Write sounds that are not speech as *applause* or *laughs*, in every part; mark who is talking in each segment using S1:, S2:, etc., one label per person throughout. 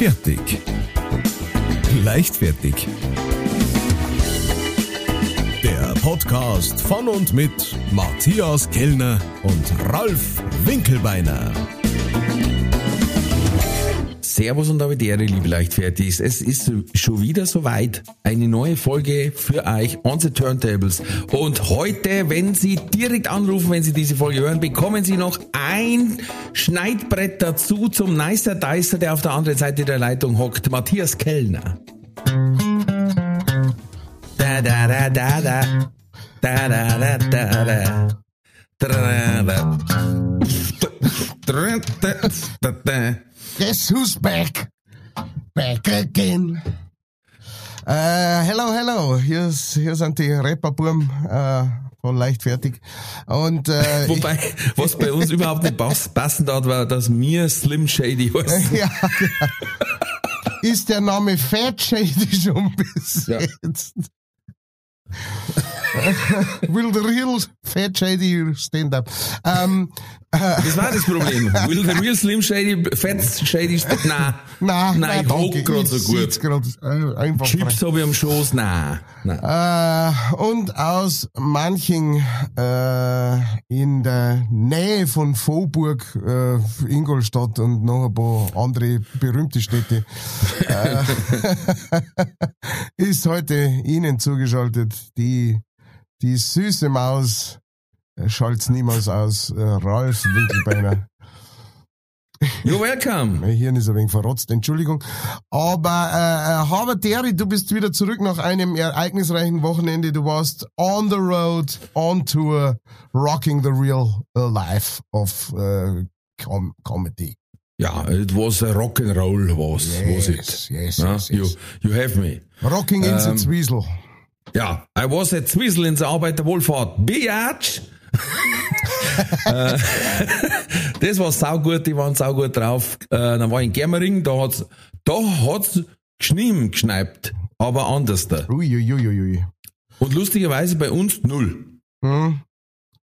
S1: Fertig. Leichtfertig. Der Podcast von und mit Matthias Kellner und Ralf Winkelbeiner.
S2: Servus und damit Ehre, liebe Leichtfertigs. Es ist schon wieder soweit. Eine neue Folge für euch on the Turntables. Und heute, wenn Sie direkt anrufen, wenn Sie diese Folge hören, bekommen Sie noch ein Schneidbrett dazu zum Nicer Dicer, der auf der anderen Seite der Leitung hockt. Matthias Kellner. Da, da, da, da, da. Da, da, da, da, da. Da, da, da.
S3: Guess who's back? Back again. Äh, hello, hello. Hier, hier sind die Rapperburm äh, von Leichtfertig. Und, äh, *laughs*
S2: Wobei, was bei uns überhaupt nicht pass, passend hat, war, dass mir Slim Shady heißt. *laughs*
S3: ja, genau. Ist der Name Fat Shady schon besetzt? *laughs* Will the real Fat Shady stand up? Ähm,
S2: Das war das Problem. *laughs* Will the real Slim Shady, Fat Shady, *laughs* nein.
S3: nein,
S2: Nein, ich hock grad so gut.
S3: Grad, äh,
S2: Chips habe ich am Schoß, nein. nein.
S3: Äh, und aus manchen äh, in der Nähe von Vohburg, äh, Ingolstadt und noch ein paar andere berühmte Städte äh, *laughs* ist heute Ihnen zugeschaltet die, die süße Maus, äh, schalt's niemals aus, äh, Ralf Winkelbeiner.
S2: You're welcome.
S3: Mein Hirn ist ein wenig verrotzt, Entschuldigung. Aber äh, äh, Harvard Terry, du bist wieder zurück nach einem ereignisreichen Wochenende. Du warst on the road, on tour, rocking the real life of äh, com comedy.
S2: Ja, it was a rock and roll, was, was it?
S3: Yes, yes,
S2: Ja,
S3: yes,
S2: You,
S3: yes.
S2: you have me.
S3: Rocking in the
S2: Ähm,
S3: Zwiesel.
S2: Ja, I was at Zwiesel in der Arbeiterwohlfahrt. Biatch! Äh, *laughs* das war saugut, die waren saugut drauf. Äh, dann war ich in Germering, da hat's, da hat's geschnien geschneipt, aber anders da.
S3: Uiuiuiui.
S2: Und lustigerweise bei uns null.
S3: Hm.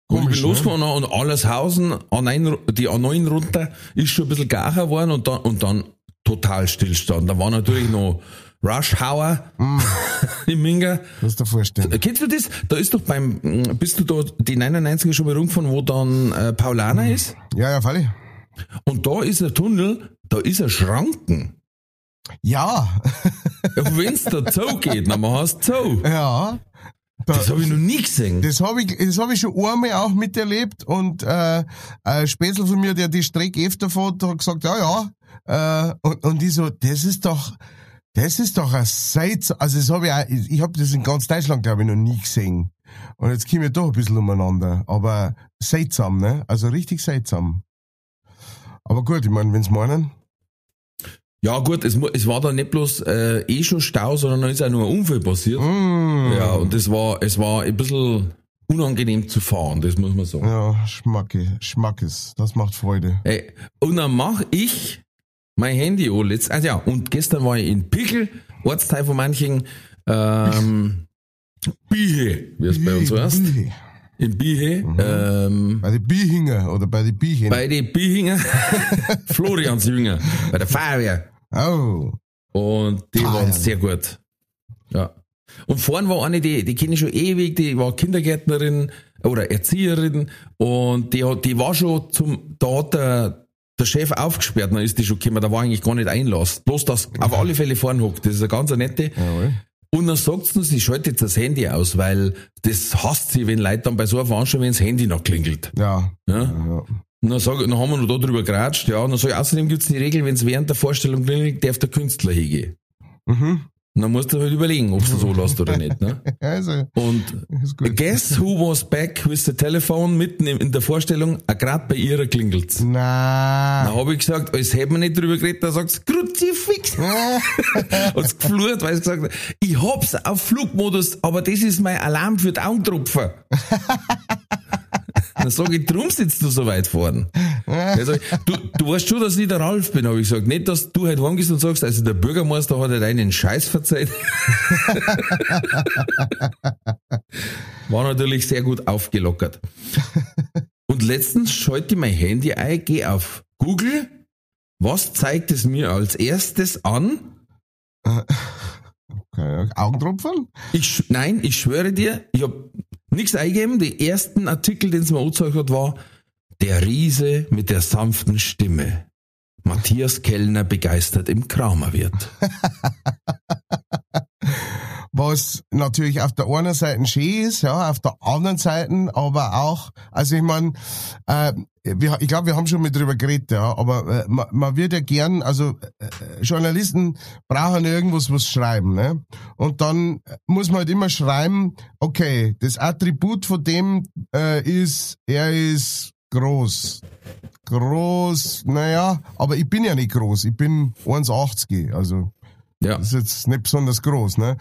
S2: Und ich
S3: Komisch,
S2: bin losgefahren und Allershausen, A9, die A9 runter, ist schon ein bisschen gacher geworden und dann, und dann total Stillstand. Da war natürlich noch Rush Hour *laughs* im Minger.
S3: Kannst du dir vorstellen.
S2: Äh, Kennst du das? Da ist doch beim, mh, bist du da die 99er schon mal rumgefahren, wo dann äh, Paulaner ist?
S3: Ja, ja, Falli.
S2: Und da ist ein Tunnel, da ist ein Schranken.
S3: Ja,
S2: Ja, Wenn's da Zoo geht, dann hast du Zoo.
S3: ja.
S2: Das habe ich noch nie gesehen.
S3: Das habe ich, das hab ich schon einmal auch miterlebt und äh, ein Spätzl von mir, der die Strecke öfter fährt, hat gesagt, ja, ja. Äh, und, und ich so, das ist doch, das ist doch ein Seits, also das habe ich auch, ich habe das in ganz Deutschland, glaube ich, noch nie gesehen. Und jetzt kommen wir doch ein bisschen umeinander. Aber seltsam, ne? Also richtig seltsam. Aber gut, ich meine, wenn's meinen.
S2: Ja gut, es, es war da nicht bloß äh, eh schon Stau, sondern da ist auch nur ein Unfall passiert.
S3: Mm,
S2: Ja, und das war, es war ein bisschen unangenehm zu fahren, das muss man sagen.
S3: ja, Schmacke, Schmackes, das macht Freude.
S2: Ey, und dann mach ich mein Handy an. Letzt, also ja, und gestern war ich in Pickel, Ortsteil von manchen, ähm, Bihe, wie es bei uns heißt.
S3: Bihe.
S2: In Bihe, ähm,
S3: Bei den Bihinger oder bei den Bichen.
S2: bei den Bihinger, *laughs* Floriansjünger, bei der Feuerwehr.
S3: oh.
S2: Und die
S3: Feiern.
S2: waren sehr gut. Ja. Und vorne war eine, die, die kenne ich schon ewig, die war Kindergärtnerin oder Erzieherin und die, die war schon zum, da hat der, der Chef aufgesperrt, dann ist die schon gekommen, da war eigentlich gar nicht Einlass. Bloß das auf alle Fälle vorne hockt, das ist eine ganz nette.
S3: Jawohl.
S2: Und dann sagt sie, sie schaltet jetzt das Handy aus, weil das hasst sie, wenn Leute dann bei so einer Veranstaltung, wenn das Handy noch klingelt.
S3: Ja.
S2: Ja?
S3: ja.
S2: Und dann, sag, dann haben wir noch darüber geratscht, ja. Und dann sag ich, außerdem gibt's die Regel, wenn es während der Vorstellung klingelt, darf der Künstler hingehen.
S3: Mhm.
S2: Und dann musst du halt überlegen, ob du so *laughs* lässt oder nicht. Ne?
S3: Also,
S2: Und guess who was back with the telephone mitten in der Vorstellung? Ah, grad bei ihrer klingelt's.
S3: Na.
S2: Dann habe ich gesagt, als hätten wir nicht drüber geredet, dann sagt sie, Kruzifix. *laughs* Hat's geflurt, weil sie gesagt hat, ich hab's auf Flugmodus, aber das ist mein Alarm für die Augentropfen. *laughs* Dann sag ich, drum sitzt du so weit vorn. Ich, du, du weißt schon, dass ich der Ralf bin, habe ich gesagt. Nicht, dass du halt heimgehst und sagst, also der Bürgermeister hat halt einen Scheiß verzeiht. *laughs* War natürlich sehr gut aufgelockert. Und letztens schalte ich mein Handy ein, gehe auf Google, Was zeigt es mir als erstes an?
S3: Okay. Augentropfen?
S2: Ich, nein, ich schwöre dir, ich habe nichts eingegeben. Die ersten Artikel, den es mir angezeigt hat, war der Riese mit der sanften Stimme. Matthias Kellner begeistert im Kramerwirt. *laughs*
S3: was natürlich auf der einen Seite schön ist, ja, auf der anderen Seite aber auch, also ich meine, äh, wir, ich glaube, wir haben schon mal drüber geredet, ja, aber äh, man, man wird ja gern, also äh, Journalisten brauchen irgendwas was schreiben, ne? Und dann muss man halt immer schreiben, okay, das Attribut von dem äh, ist, er ist groß. Groß, naja, aber ich bin ja nicht groß, ich bin 1,80, also
S2: Ja.
S3: das ist jetzt nicht besonders groß, ne?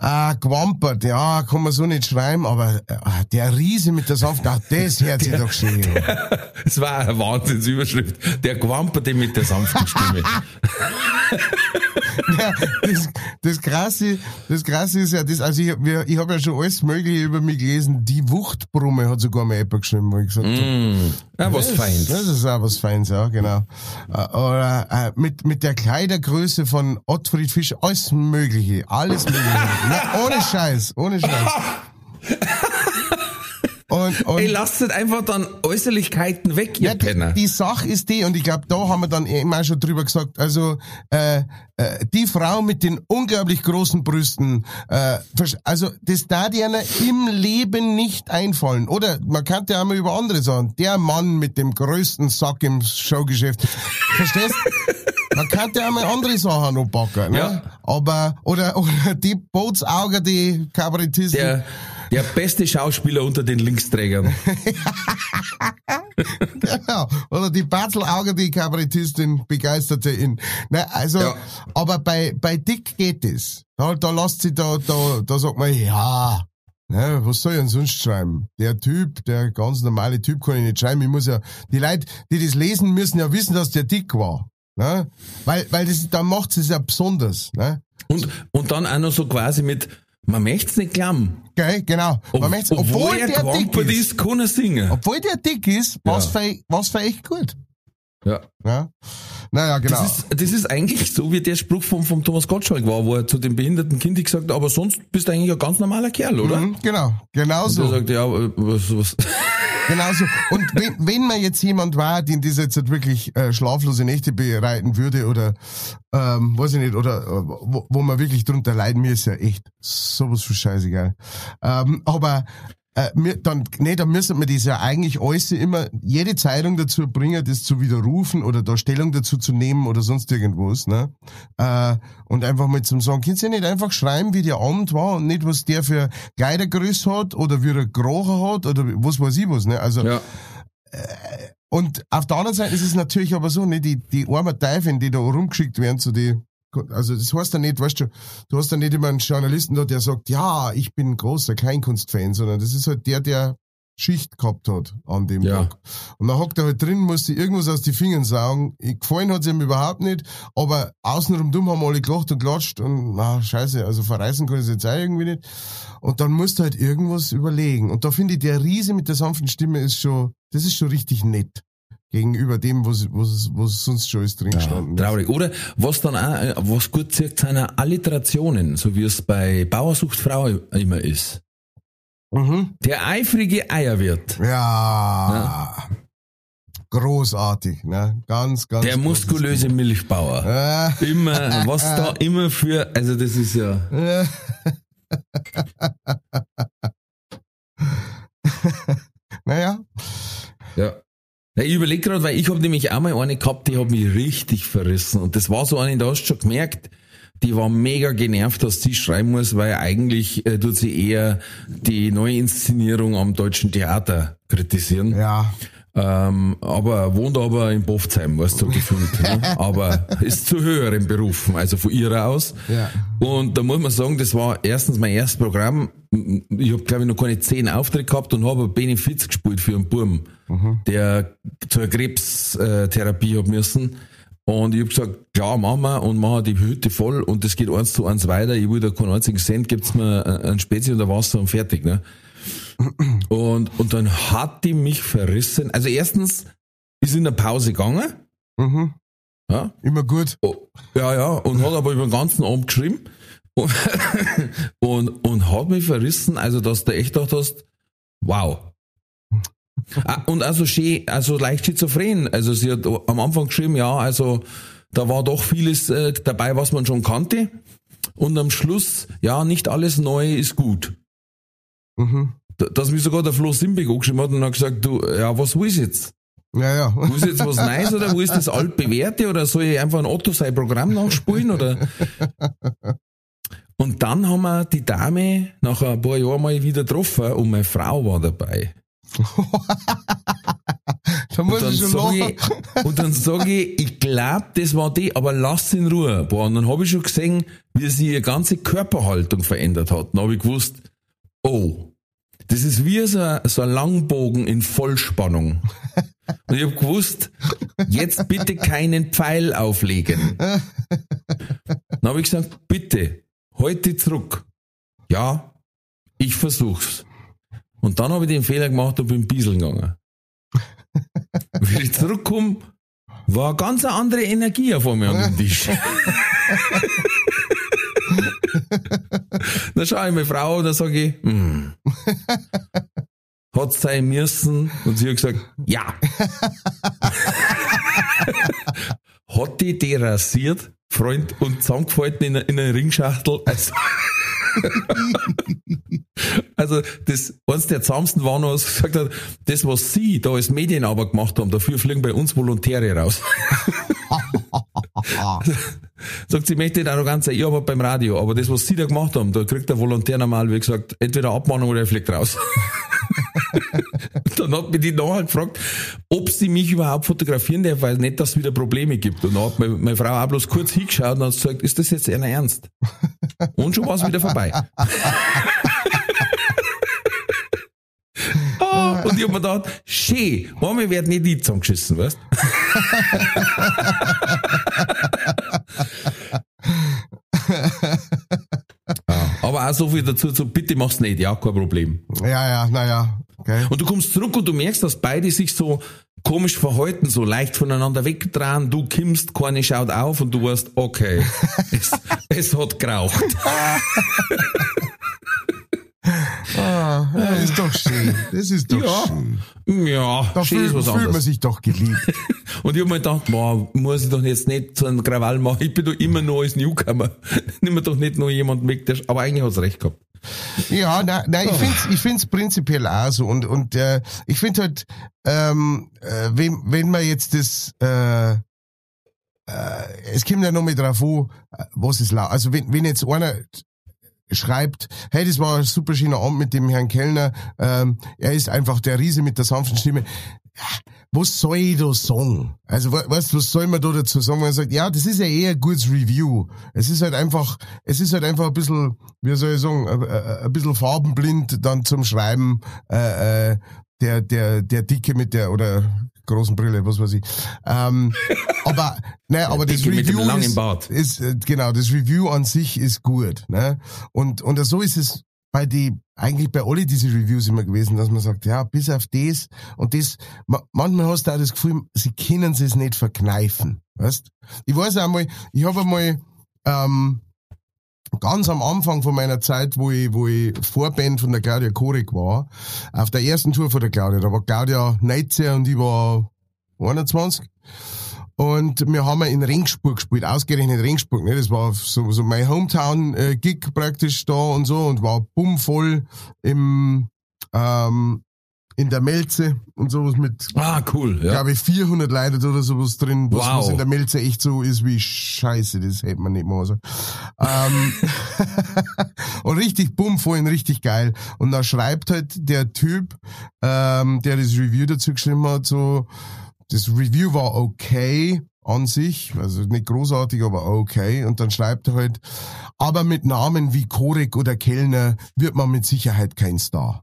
S3: Ah, gewampert, ja, kann man so nicht schreiben, aber äh, der Riese mit der Saft, ach, das hört sich doch schön an. *laughs*
S2: Es war eine Wahnsinnsüberschrift. Der Gwamperte mit der sanften Stimme. *laughs*
S3: Ja, das, das krasse, das krasse ist ja, das, also ich, ich habe ja schon alles Mögliche über mich gelesen. Die Wuchtbrumme hat sogar mal jemand geschrieben, wo ich gesagt habe,
S2: Mm. Ja, was
S3: das,
S2: Feins.
S3: Das ist auch was Feins, ja, genau. Äh, Oder äh, mit, mit der Kleidergröße von Ottfried Fischer, alles Mögliche, alles Mögliche. Na, ohne Scheiß, ohne Scheiß. *laughs* Und, und
S2: Ey, lasst nicht einfach dann Äußerlichkeiten weg, ihr
S3: ja,
S2: Penner.
S3: die, die Sache ist die, und ich glaube, da haben wir dann eben auch schon drüber gesagt, also äh, äh, die Frau mit den unglaublich großen Brüsten, äh, also das da die einer im Leben nicht einfallen. Oder man kann ja auch mal über andere sagen, der Mann mit dem größten Sack im Showgeschäft. Verstehst? *laughs* Man kann ja mal andere Sachen noch packen, ne?
S2: Ja.
S3: Aber, oder, oder die Bootsauger, die Kabarettisten.
S2: Der, der beste Schauspieler unter den Linksträgern. *laughs*
S3: Genau. Oder die Batzelauge, die Kabarettistin, begeisterte ihn. Ne, also,
S2: Ja.
S3: aber bei, bei Dick geht es. Da, da lasst sie da, da, da sagt man, ja, ne, was soll ich denn sonst schreiben? Der Typ, der ganz normale Typ kann ich nicht schreiben. Ich muss ja, die Leute, die das lesen, müssen ja wissen, dass der dick war. Ne? Weil, weil das, dann macht es ja besonders. Ne?
S2: Und, und dann auch noch so quasi mit, man möcht's nicht glauben.
S3: Gell, genau. Man
S2: Ob,
S3: möcht's-
S2: obwohl, er
S3: der dick ist,
S2: ist, kann er singen.
S3: obwohl der dick ist, was
S2: Ja.
S3: für, was für echt gut.
S2: Ja.
S3: Ja? Naja, genau.
S2: Das, ist, das ist eigentlich so, wie der Spruch vom, vom Thomas Gottschalk war, wo er zu dem behinderten Kind gesagt hat, aber sonst bist du eigentlich ein ganz normaler Kerl, oder?
S3: Mhm, genau, genau
S2: Und
S3: so.
S2: er sagt, ja, was, was.
S3: Genau so. Und wenn, wenn man jetzt jemand war, den das jetzt wirklich äh, schlaflose Nächte bereiten würde oder ähm, weiß ich nicht, oder äh, wo, wo man wirklich drunter leiden, mir ist ja echt sowas für scheißegal. Ähm, aber äh, mir, dann, nee, dann müssen wir das ja eigentlich alles immer, jede Zeitung dazu bringen, das zu widerrufen oder da Stellung dazu zu nehmen oder sonst irgendwas, ne? Äh, und einfach mal zum sagen, kannst du ja nicht einfach schreiben, wie der Abend war und nicht, was der für Kleidergröße hat oder wie er gerochen hat oder was weiß ich was, ne? Also,
S2: Ja.
S3: und auf der anderen Seite ist es natürlich aber so, ne, die, die armen Teufel, die da rumgeschickt werden zu die, also das heißt ja nicht, weißt du, du hast ja nicht immer einen Journalisten da, der sagt, ja, ich bin großer Kleinkunstfan, sondern das ist halt der, der Schicht gehabt hat an dem
S2: Ja.
S3: Tag. Und dann hockt er halt drin, muss sich irgendwas aus die Fingern saugen. Ich- Gefallen hat's ihm überhaupt nicht, aber außenrum dumm haben alle gelacht und klatscht und na scheiße, also verreißen kann ich jetzt auch irgendwie nicht. Und dann musst du halt irgendwas überlegen. Und da finde ich, der Riese mit der sanften Stimme ist schon, das ist schon richtig nett. Gegenüber dem, was, was, was sonst schon alles drin gestanden ist.
S2: Traurig. Oder was dann auch, äh, was gut zirkt, sind auch Alliterationen, so wie es bei Bauersucht Frau immer ist.
S3: Mhm.
S2: Der eifrige Eierwirt.
S3: Ja. Großartig, ne? Ganz, ganz.
S2: Der muskulöse Milchbauer.
S3: Äh,
S2: Immer, was da *laughs* immer für, also das ist ja,
S3: äh. *laughs* naja.
S2: ja. Ja, Ich überlege gerade, weil ich habe nämlich auch mal eine gehabt, die hat mich richtig verrissen. Und das war so eine, da hast du schon gemerkt, die war mega genervt, dass sie schreiben muss, weil eigentlich äh, tut sie eher die Neuinszenierung am deutschen Theater kritisieren.
S3: Ja.
S2: Ähm, aber wohnt aber in Boftsheim, weißt du, gefühlt. ne? *laughs* Aber ist zu höheren Berufen, also von ihrer aus.
S3: Ja.
S2: Und da muss man sagen, das war erstens mein erstes Programm. Ich habe, glaube ich, noch keine zehn Auftritte gehabt und habe Benefiz gespielt für einen Burm, der zur Krebstherapie hat müssen. Und ich habe gesagt, klar, machen wir und machen die Hütte voll und das geht eins zu eins weiter. Ich will da keinen einzigen Cent, gibt's mir ein Spezi unter Wasser und fertig. Ne? Und, und dann hat die mich verrissen. Also erstens ist in der Pause gegangen
S3: Mhm.
S2: Ja,
S3: Immer gut.
S2: Oh, ja, ja, und hat aber über den ganzen Abend geschrieben und, *laughs* und, und hat mich verrissen, also dass du echt gedacht hast, wow. Ah, Und also schön, also leicht schizophren. Also sie hat am Anfang geschrieben, ja, also da war doch vieles äh, dabei, was man schon kannte. Und am Schluss, ja, nicht alles Neue ist gut.
S3: Mhm.
S2: Da- Dass mir sogar der Flo Simbeck angeschrieben hat und hat gesagt, du, ja, was willst du jetzt?
S3: Ja, ja.
S2: Wo ist jetzt was Neues oder wo ist das altbewährte oder soll ich einfach ein Otto sein Programm nachspulen oder? Und dann haben wir die Dame nach ein paar Jahren mal wieder getroffen und meine Frau war dabei. *laughs*
S3: Da muss
S2: Und dann
S3: lachen.
S2: ich, und dann sage ich, ich glaube, das war die, aber lass in Ruhe. Boah, und dann habe ich schon gesehen, wie sie ihre ganze Körperhaltung verändert hat. Dann habe ich gewusst, oh, das ist wie so so ein Langbogen in Vollspannung. Und ich habe gewusst, jetzt bitte keinen Pfeil auflegen. Dann habe ich gesagt, bitte, heute zurück. Ja, ich versuch's. Und dann habe ich den Fehler gemacht und bin Bieseln gegangen. Wenn ich zurückkomme, war ganz eine andere Energie auf einmal an dem Tisch. *laughs* dann schaue ich meine Frau und dann sage ich, hm, *laughs* hat sein müssen? Und sie hat gesagt, ja. *laughs* hat die die rasiert, Freund, und zusammengefalten in, in einer Ringschachtel? Also, *laughs* also das, eins der zahmsten war noch, was gesagt hat, das, was Sie da als Medienarbeit gemacht haben, dafür fliegen bei uns Volontäre raus. *laughs* Sagt sie, ich möchte nicht arrogant sein, ich arbeite beim Radio, aber das, was Sie da gemacht haben, da kriegt der Volontär normal, wie gesagt, entweder Abmahnung oder er fliegt raus. *laughs* dann hat mich die nachher gefragt, ob sie mich überhaupt fotografieren darf, weil nicht, dass es wieder Probleme gibt. Und dann hat meine, meine Frau auch bloß kurz hingeschaut und hat gesagt, ist das jetzt einer ernst? Und schon war es wieder vorbei. *laughs* Ah, und ich hab mir gedacht, schön, manchmal wird nicht die zusammengeschissen, weißt ja, *laughs* Aber auch so viel dazu, so, bitte mach's nicht, ja, kein Problem.
S3: Ja, ja, naja. Okay.
S2: Und du kommst zurück und du merkst, dass beide sich so komisch verhalten, so leicht voneinander wegdrehen, du kimmst, keine schaut auf und du weißt, okay, es, *laughs* es hat geraucht. *laughs*
S3: Ah, ja, ist doch schön. Das ist doch
S2: Ja.
S3: schön.
S2: Ja,
S3: Da
S2: schön
S3: fühlt,
S2: ist was
S3: fühlt man
S2: anderes.
S3: sich doch geliebt. *laughs*
S2: Und ich hab mir gedacht, boah, muss ich doch jetzt nicht so einen Krawall machen, ich bin doch immer noch als Newcomer. *laughs* Nimm mir doch nicht noch jemand weg, der, aber eigentlich hat's recht gehabt.
S3: Ja, nein, nein ich find's, ich find's prinzipiell auch so. Und, und äh, ich find halt, ähm, äh, wenn, wenn man jetzt das, äh, äh, es kommt ja noch mal drauf an, äh, was es lau. Also wenn, wenn jetzt einer schreibt, hey, das war ein super schöner Abend mit dem Herrn Kellner, ähm, er ist einfach der Riese mit der sanften Stimme. Was soll ich da sagen? Also, we- weißt was soll man da dazu sagen, wenn man sagt, ja, das ist ja eher ein gutes Review. Es ist halt einfach, es ist halt einfach ein bisschen, wie soll ich sagen, ein, ein ein bisschen farbenblind dann zum Schreiben, äh, äh, der, der, der Dicke mit der, oder großen Brille, was weiß ich. Ähm, *laughs* aber, ne, aber das Review ist, ist, äh, genau, das Review an sich ist gut, ne? Und, und so ist es bei die, eigentlich bei alle diese Reviews immer gewesen, dass man sagt, ja, bis auf das und das, ma, manchmal hast du auch das Gefühl, sie können es nicht verkneifen, weißt? Ich weiß einmal, ich habe einmal, ähm, ganz am Anfang von meiner Zeit, wo ich, wo ich Vorband von der Claudia Korek war, auf der ersten Tour von der Claudia, da war Claudia 19 und ich war 21. Und wir haben in Ringsburg gespielt, ausgerechnet Ringsburg, ne? Das war so, so mein Hometown-Gig praktisch da und so und war bummvoll im, ähm, in der Melze und sowas mit
S2: Ah, cool, ja.
S3: glaube ich, 400 Leute oder sowas drin, was,
S2: Wow.
S3: was in der Melze echt so ist wie Scheiße, das hätte man nicht mal so. ähm, *laughs* und richtig bumm, vorhin richtig geil. Und da schreibt halt der Typ, ähm, der das Review dazu geschrieben hat, so, das Review war okay an sich, also nicht großartig, aber okay. Und dann schreibt er halt, aber mit Namen wie Korek oder Kellner wird man mit Sicherheit kein Star.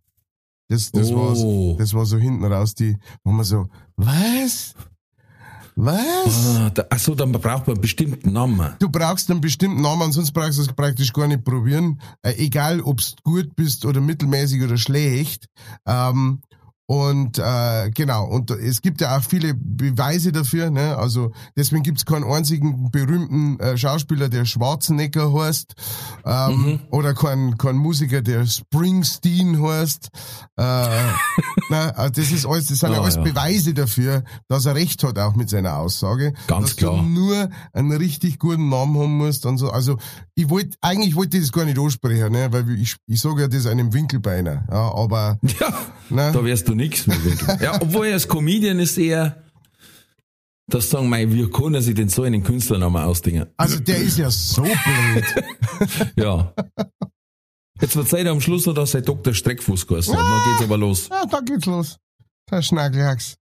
S3: Das, das,
S2: Oh.
S3: war, das war so hinten raus, die, wo man so, was? Was?
S2: Ah, da, ach so, dann braucht man einen bestimmten Namen.
S3: Du brauchst einen bestimmten Namen, sonst brauchst du es praktisch gar nicht probieren. Äh, egal, ob du gut bist oder mittelmäßig oder schlecht. Ähm, Und äh, genau, und es gibt ja auch viele Beweise dafür, ne? Also deswegen gibt's keinen einzigen berühmten äh, Schauspieler, der Schwarzenegger heißt, ähm,
S2: Mhm.
S3: oder kein, kein Musiker, der Springsteen heißt. Äh, *laughs* na, also das ist alles, das sind ja alles
S2: ja.
S3: Beweise dafür, dass er recht hat auch mit seiner Aussage.
S2: Ganz
S3: dass
S2: klar.
S3: Du nur einen richtig guten Namen haben musst und so. Also ich wollte, eigentlich wollte ich das gar nicht ansprechen, ne? Weil ich, ich sage ja das einem Winkelbeiner. Ja, aber *laughs*
S2: Ja,
S3: ne?
S2: da wärst du nix mit Winkel. *laughs* Ja, obwohl als Comedian ist eher, das sagen, mei, wie kann er sich denn so einen Künstlernamen ausdenken?
S3: Also der ist ja so blöd. *laughs*
S2: Ja. Jetzt verzeiht er am Schluss noch, dass er Dr. Streckfuß geheißen hat. Dann geht's aber los.
S3: Ja, da geht's los. Der Schnagelhax.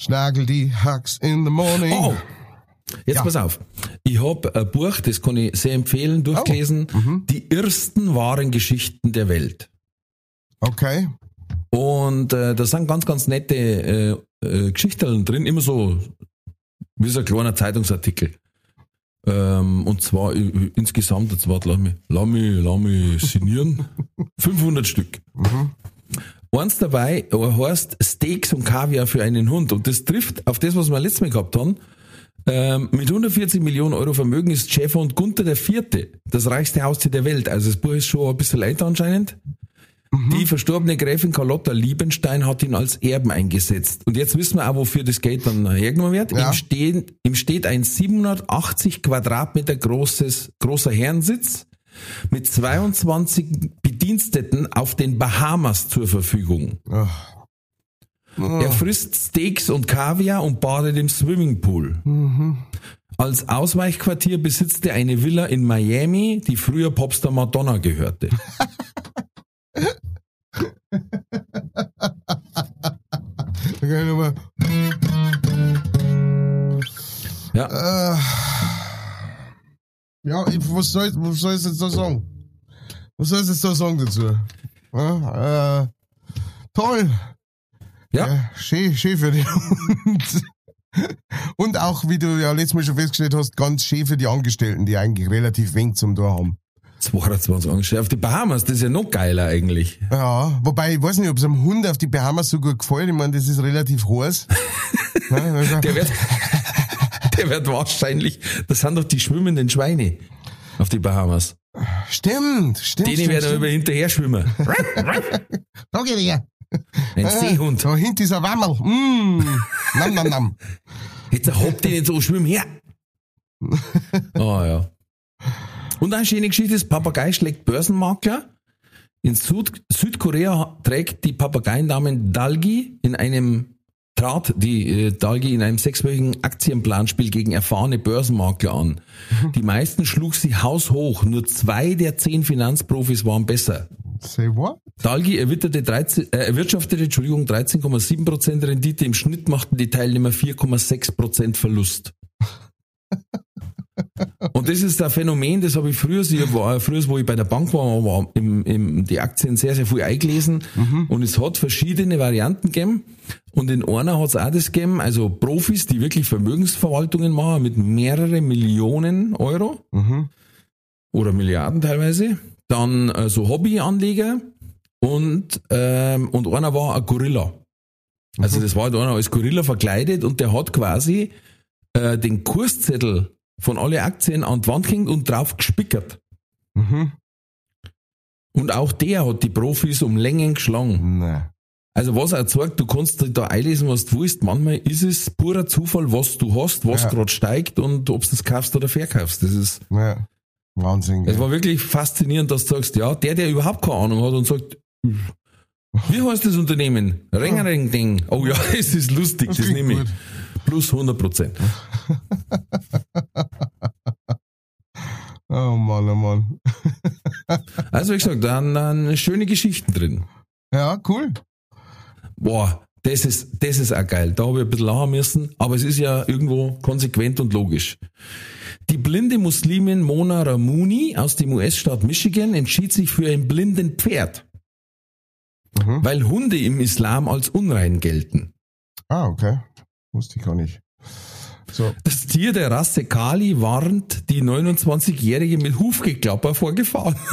S3: Schnagel die Hacks in the morning.
S2: Oh! Jetzt
S3: Ja.
S2: pass auf. Ich hab ein Buch, das kann ich sehr empfehlen, durchgelesen.
S3: mhm.
S2: Die ersten wahren Geschichten der Welt.
S3: Okay.
S2: Und äh, da sind ganz, ganz nette äh, äh, Geschichten drin, immer so wie so ein kleiner Zeitungsartikel. Ähm, und zwar äh, insgesamt, jetzt warte, lass mich, lass mich, lass mich signieren, 500 *laughs* Stück. Eins dabei äh, heißt Steaks und Kaviar für einen Hund. Und das trifft auf das, was wir letztes Mal gehabt haben. Ähm, mit 140 Millionen Euro Vermögen ist Schäferhund Gunther der Vierte, das reichste Haustier der Welt. Also das Buch ist schon ein bisschen älter anscheinend. Die verstorbene Gräfin Carlotta Liebenstein hat ihn als Erben eingesetzt. Und jetzt wissen wir auch, wofür das Geld dann hergenommen wird.
S3: Ja.
S2: Ihm, stehen, ihm steht ein 780 Quadratmeter großes, großer Herrensitz mit 22 Bediensteten auf den Bahamas zur Verfügung.
S3: Ach.
S2: Er frisst Steaks und Kaviar und badet im Swimmingpool. Als Ausweichquartier besitzt er eine Villa in Miami, die früher Popstar Madonna gehörte. *laughs*
S3: Da kann ich nochmal.
S2: Ja,
S3: Äh, ja, ich, was soll, was soll ich jetzt da sagen? Was soll ich jetzt da sagen dazu? Ja, äh, toll.
S2: ja,
S3: Ja, schön, schön für den Hund. *laughs* Und auch, wie du ja letztes Mal schon festgestellt hast, ganz schön für die Angestellten, die eigentlich relativ wenig zum Tor haben.
S2: 22 angestellt. Auf die Bahamas, das ist ja noch geiler eigentlich.
S3: Ja, wobei, ich weiß nicht, ob es einem Hund auf die Bahamas so gut gefällt. Ich meine, das ist relativ heiß. *laughs* Also,
S2: Der wird, *laughs* der wird wahrscheinlich, das sind doch die schwimmenden Schweine auf die Bahamas.
S3: stimmt, stimmt.
S2: Die
S3: stimmt,
S2: werden
S3: stimmt.
S2: über hinterher schwimmen. *laughs*
S3: Da geht er.
S2: Ein Seehund.
S3: Da hinten ist ein Wammel. Mm. Nam, nam, nam.
S2: Jetzt habt ihr nicht so, schwimm her. Ah ja. Und eine schöne Geschichte ist, Papagei schlägt Börsenmakler. In Süd Südkorea trägt die Papageiendamen Dalgi in einem trat die äh, Dalgi in einem sechswöchigen Aktienplanspiel gegen erfahrene Börsenmakler an. Die meisten schlug sie haushoch. Nur zwei der zehn Finanzprofis waren besser.
S3: Say what?
S2: Dalgi erwitterte 13, äh, erwirtschaftete Entschuldigung, 13,7% Rendite. Im Schnitt machten die Teilnehmer 4,6% Verlust. *laughs* Und das ist ein Phänomen, das habe ich früher, ich war, früher, wo ich bei der Bank war, war im, im, die Aktien sehr, sehr viel eingelesen. Und es hat verschiedene Varianten gegeben. Und in einer hat es auch das gegeben, also Profis, die wirklich Vermögensverwaltungen machen mit mehreren Millionen Euro
S3: Mhm.
S2: oder Milliarden teilweise. Dann äh, so Hobbyanleger und, ähm, und einer war ein Gorilla. Also das war halt einer als Gorilla verkleidet und der hat quasi äh, den Kurszettel von alle Aktien an die Wand gehängt und drauf gespickert.
S3: Mhm.
S2: Und auch der hat die Profis um Längen geschlagen.
S3: Nein.
S2: Also was er sagt, du kannst da einlesen, was du willst. Manchmal ist es purer Zufall, was du hast, was
S3: Ja.
S2: gerade steigt und ob du das kaufst oder verkaufst. Das ist
S3: Ja. Wahnsinn.
S2: Es war wirklich faszinierend, dass du sagst, ja, der, der überhaupt keine Ahnung hat und sagt, wie heißt das Unternehmen? Ring, ring, ding. Oh ja, *laughs* es ist lustig, das,
S3: klingt
S2: nehme ich. Plus 100 Prozent. *laughs*
S3: Oh Mann, oh Mann. *laughs*
S2: Also wie gesagt, da sind schöne Geschichten drin.
S3: Ja, cool.
S2: Boah, das ist, das ist auch geil. Da habe ich ein bisschen lachen müssen, aber es ist ja irgendwo konsequent und logisch. Die blinde Muslimin Mona Ramuni aus dem US-Staat Michigan entschied sich für ein blinden Pferd,
S3: Mhm.
S2: weil Hunde im Islam als unrein gelten.
S3: Ah, okay. Wusste ich gar nicht. So.
S2: Das Tier der Rasse Kali warnt die 29-Jährige mit Hufgeklapper vor Gefahren. *laughs*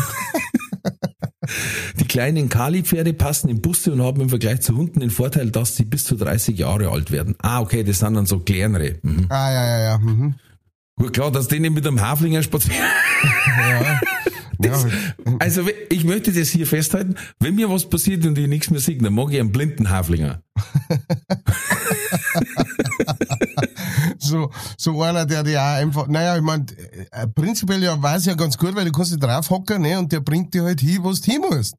S2: Die kleinen Kali-Pferde passen in Busse und haben im Vergleich zu Hunden den Vorteil, dass sie bis zu 30 Jahre alt werden. Ah, okay, das sind dann so kleinere. Mhm.
S3: Ah, ja, ja, ja. Mhm.
S2: Gut, klar, dass nicht mit einem Haflinger spazieren. *laughs*
S3: ja.
S2: Das,
S3: ja.
S2: also ich möchte das hier festhalten, wenn mir was passiert und ich nichts mehr sehe, dann mag ich einen blinden Haflinger. *laughs*
S3: so, so einer, der dir auch einfach, naja, ich mein, äh, prinzipiell ja weiß ja ganz gut, weil du kannst dich draufhocken, ne, und der bringt dir halt hin, wo du hin musst.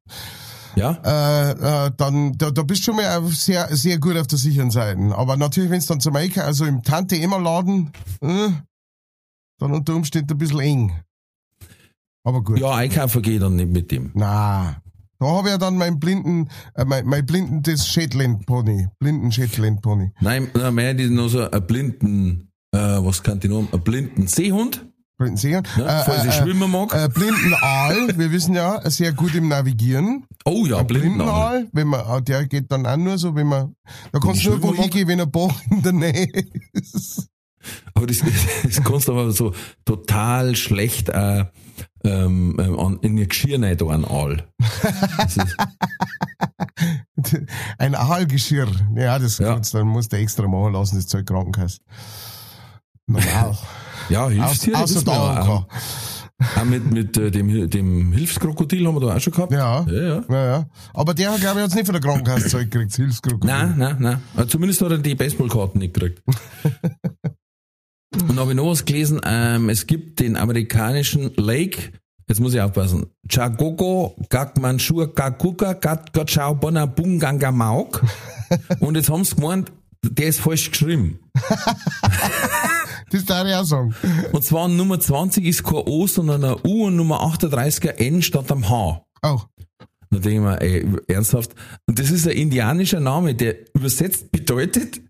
S2: Ja?
S3: Äh, äh, dann, da, da bist du schon mal sehr, sehr gut auf der sicheren Seite. Aber natürlich, wenn es dann zum Eiken, also im Tante-Emma-Laden, äh, dann unter Umständen ein bisschen eng. Aber gut.
S2: Ja, einkaufen geht dann nicht mit dem.
S3: Na, da habe ich ja dann meinen blinden, äh, mein, mein blinden das Shetland Pony, blinden Shetland Pony.
S2: Nein, na, mein ist noch so ein blinden, äh, was kann die noch, ein blinden Seehund,
S3: Blinden Seehund.
S2: ja, falls ich schwimmen mag.
S3: äh, blinden Aal, wir wissen ja, sehr gut im Navigieren.
S2: oh ja, blinden.
S3: Blinden Aal, wenn man, der geht dann auch nur so, wenn man, da kannst du nur wo hingehen, wenn ein Bach in *laughs* der Nähe ist.
S2: Aber das, das kannst du aber so total schlecht äh, ähm, ähm, an- in ihr Geschirr da ein Aal. *laughs*
S3: Ein Aalgeschirr. Ja, das
S2: Ja.
S3: dann musst du extra machen lassen, das Zeug Krankenhaus. Normal. *laughs*
S2: ja.
S3: Außer der Anker.
S2: Auch mit, mit äh, dem, dem Hilfskrokodil haben wir da auch schon gehabt.
S3: Ja.
S2: Ja, ja.
S3: Ja, ja. Aber der, glaube ich, hat's nicht von der Krankenhauszeug gekriegt, das Hilfskrokodil.
S2: Nein, nein, nein. Äh, Zumindest hat er die Baseballkarten nicht gekriegt. *laughs* Und habe ich noch was gelesen, ähm, es gibt den amerikanischen Lake, jetzt muss ich aufpassen, Chagogo, Gakmanshur, Gakuka, Gatgachau, Bona, Bunganga, Mauk. *laughs* Und jetzt haben sie gemeint, der ist falsch geschrieben. *laughs*
S3: Das darf ich auch sagen.
S2: Und zwar Nummer 20 ist kein O, sondern ein U und Nummer 38 ein N statt am H.
S3: Oh.
S2: Da denke ich mir, ey, ernsthaft. Und das ist ein indianischer Name, der übersetzt bedeutet,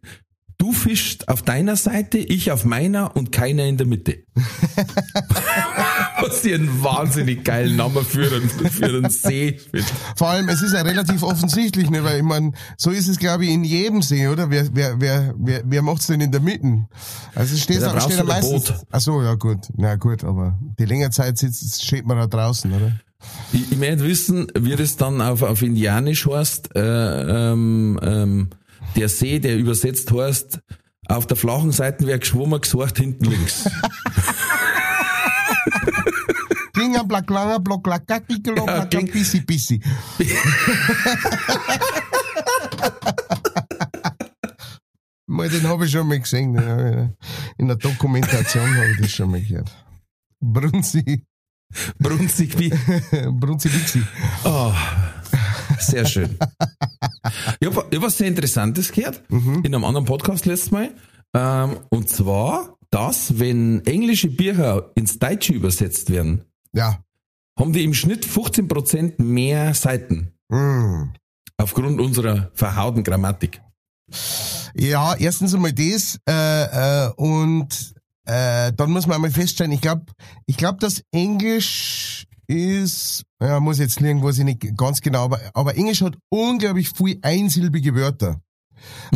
S2: du fischst auf deiner Seite, ich auf meiner und keiner in der Mitte. *laughs* Was dir einen wahnsinnig geilen Namen für einen, für einen See findet.
S3: Vor allem, es ist ja relativ offensichtlich, ne, weil ich meine, so ist es, glaube ich, in jedem See, oder? Wer, wer, wer, wer, wer macht's denn in der Mitte? Also es steht,
S2: Ja, da
S3: steht da meistens.
S2: Boot.
S3: Ach so, ja gut. Na gut, aber die längere Zeit sitzt, steht man da draußen, oder?
S2: Ich, ich möchte wissen, wie das dann auf, auf Indianisch heißt, äh, ähm, ähm, der See, der übersetzt heißt, auf der flachen Seite wer geschwommen, gesucht hinten links. *laughs*
S3: Klinger, black, langer, block, lack, gack, pickelo,
S2: Ja,
S3: black, lack, bissi, bissi. Mal, den habe ich schon mal gesehen. In der Dokumentation habe ich das schon mal gehört. Brunzi,
S2: Brunzig wie. *laughs*
S3: Brunzi Bixi.
S2: Oh, sehr schön. Ich habe hab was sehr Interessantes gehört in einem anderen Podcast letztes Mal. Ähm, und zwar, dass, wenn englische Bücher ins Deutsche übersetzt werden,
S3: Ja.
S2: haben die im Schnitt 15% mehr Seiten.
S3: Mm.
S2: Aufgrund unserer verhauten Grammatik.
S3: Ja, erstens einmal das äh, äh, und äh, dann muss man einmal feststellen, ich glaube, ich glaube, dass Englisch ist, ja, muss jetzt weiß ich nicht ganz genau, aber, aber Englisch hat unglaublich viel einsilbige Wörter.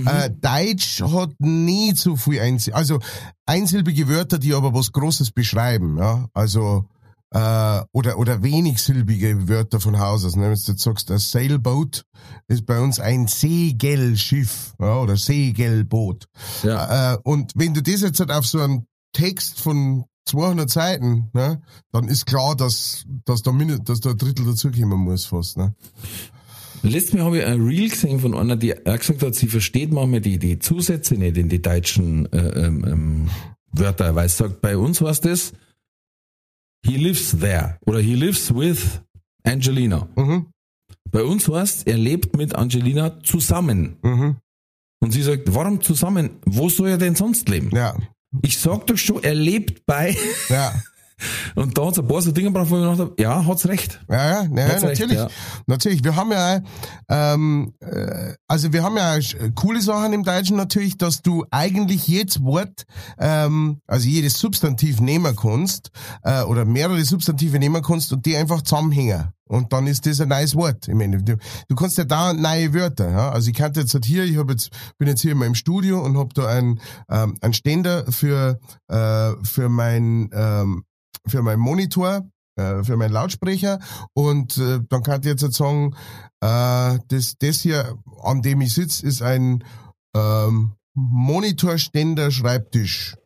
S3: Äh, Deutsch hat nicht so viel Einsil also einsilbige Wörter, die aber was Großes beschreiben, ja, also äh, oder oder wenigsilbige Wörter von Haus aus. Ne? Wenn du jetzt sagst, ein Sailboat ist bei uns ein Segelschiff ja, oder Segelboot.
S2: Ja.
S3: Äh, und wenn du das jetzt halt auf so einen Text von 200 Seiten, ne, dann ist klar, dass, dass, da, dass da ein Drittel dazukommen muss fast. Ne?
S2: Letztes Mal habe ich ein Reel gesehen von einer, die gesagt hat, sie versteht manchmal die, die Zusätze nicht in die deutschen äh, ähm, ähm, Wörter, weil sie sagt, bei uns heißt es, he lives there oder he lives with Angelina.
S3: Mhm,
S2: Bei uns heißt, er lebt mit Angelina zusammen.
S3: mhm,
S2: Und sie sagt, warum zusammen? Wo soll er denn sonst leben?
S3: ja,
S2: Ich sag doch schon, er lebt bei.
S3: ja.
S2: Und da hat es ein paar so Dinge gebracht, wo ich gedacht habe, ja, hat's recht.
S3: Ja, ja, ja,
S2: Hat's recht,
S3: natürlich.
S2: ja.
S3: Natürlich. Wir haben ja, ähm, äh, also wir haben ja sch- coole Sachen im Deutschen natürlich, dass du eigentlich jedes Wort, ähm, also jedes Substantiv nehmen kannst, äh, oder mehrere Substantive nehmen kannst und die einfach zusammenhängen. Und dann ist das ein neues Wort. Ich meine, du, du kannst ja da neue Wörter. Ja? Also ich kannte jetzt halt hier, ich hab jetzt, bin jetzt hier in meinem Studio und hab da einen, ähm, einen Ständer für, äh, für mein ähm, für meinen Monitor äh, für meinen Lautsprecher und äh, dann kann ich jetzt sagen, äh, das, das hier, an dem ich sitze, ist ein ähm, Monitorständer Schreibtisch.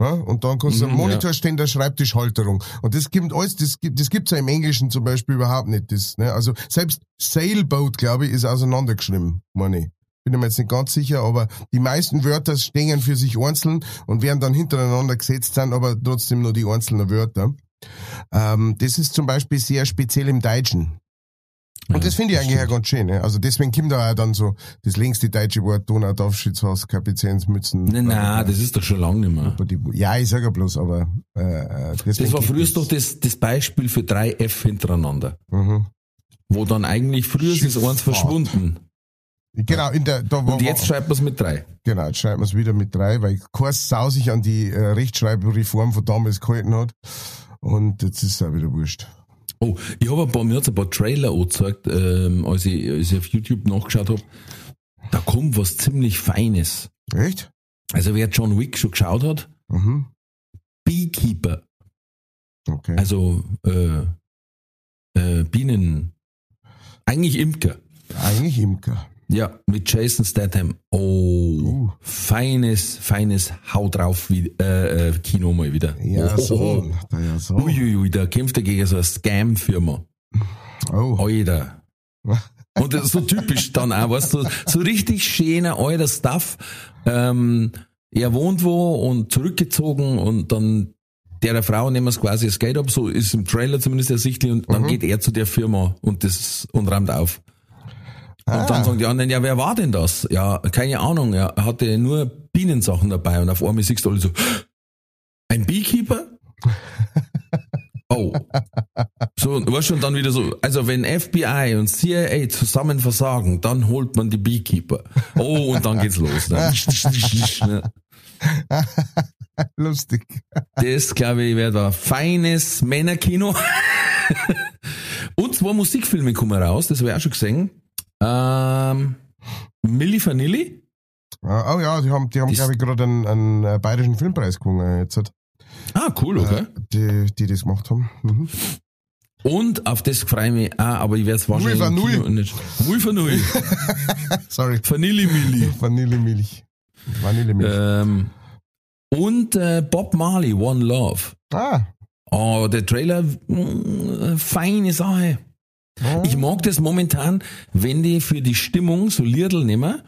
S3: Ja, und dann kannst du
S2: Mhm,
S3: Monitorständer Schreibtischhalterung. Und das gibt alles, das gibt, das gibt's ja im Englischen zum Beispiel überhaupt nicht. Das, ne? Also selbst Sailboat, glaube ich, ist auseinandergeschrieben, meine ich. Bin mir jetzt nicht ganz sicher, aber die meisten Wörter stehen für sich einzeln und werden dann hintereinander gesetzt sein, aber trotzdem nur die einzelnen Wörter. Ähm, das ist zum Beispiel sehr speziell im Deutschen. Und das finde ich eigentlich ja ganz schön. Ne? Also deswegen kommt da auch dann so das längste deutsche Wort Donau, Aufschützhaus, Kapitänsmützen.
S2: Nein, nein, das ist doch schon lange nicht mehr.
S3: Ja, ich sag ja bloß, aber äh, äh,
S2: Das war früher doch das, das Beispiel für drei F hintereinander.
S3: Mhm.
S2: Wo dann eigentlich früher ist eins verschwunden.
S3: Genau, in der, da
S2: Und jetzt schreibt man es mit drei.
S3: genau, jetzt schreiben wir es wieder mit drei, weil kein Sau sich an die äh, Rechtschreibreform von damals gehalten hat. Und jetzt ist es auch wieder wurscht.
S2: Oh, ich habe ein paar, mir hat's ein paar Trailer angezeigt, ähm, als, ich, als ich auf YouTube nachgeschaut habe. Da kommt was ziemlich Feines.
S3: Echt?
S2: Also wer John Wick schon geschaut hat,
S3: Mhm.
S2: Beekeeper,
S3: Okay.
S2: also äh, äh, Bienen, eigentlich Imker.
S3: Eigentlich Imker.
S2: Ja, mit Jason Statham. Oh,
S3: Uh.
S2: feines, feines Hau drauf wie, äh, äh, Kino mal wieder.
S3: Ja,
S2: oh,
S3: so. Ja, so.
S2: Uiuiui, da kämpft er gegen so eine Scam-Firma.
S3: Oh.
S2: Alter. *laughs* Und so typisch dann auch, weißt du, so richtig schöner alter Stuff. Ähm, er wohnt wo und zurückgezogen und dann der Frau nehmen wir es quasi das Geld ab, so ist im Trailer zumindest ersichtlich und dann geht er zu der Firma und das und räumt auf. Und dann sagen die anderen, ja, wer war denn das? Ja, keine Ahnung, er hatte nur Bienensachen dabei und auf einmal siehst du alle so, *gasps* ein Beekeeper? *laughs* Oh. So, weißt du, und dann wieder so, also wenn FBI und CIA zusammen versagen, dann holt man die Beekeeper. Oh, und dann geht's los. Ne? *laughs* Ne?
S3: Lustig.
S2: Das, glaube ich, wird ein feines Männerkino. *laughs* und zwei Musikfilme kommen raus, das habe ich auch schon gesehen. Ähm, Milli Vanilli.
S3: Ah, Oh ja, die haben, die haben glaube ich, gerade einen, einen äh, bayerischen Filmpreis gewonnen jetzt. Äh,
S2: Ah, cool, okay.
S3: die, die das gemacht haben. Mhm.
S2: Und auf das freue ich mich auch, aber ich werde es wahrscheinlich Kino
S3: null.
S2: nicht. Von null. *laughs*
S3: Sorry.
S2: Vanilli Milli. *laughs*
S3: Vanillemilch. Vanillemilch.
S2: Ähm, und äh, Bob Marley, One Love.
S3: ah.
S2: Oh, der Trailer, mh, feine Sache.
S3: Ah.
S2: Ich mag das momentan, wenn die für die Stimmung so Liedl nehmen,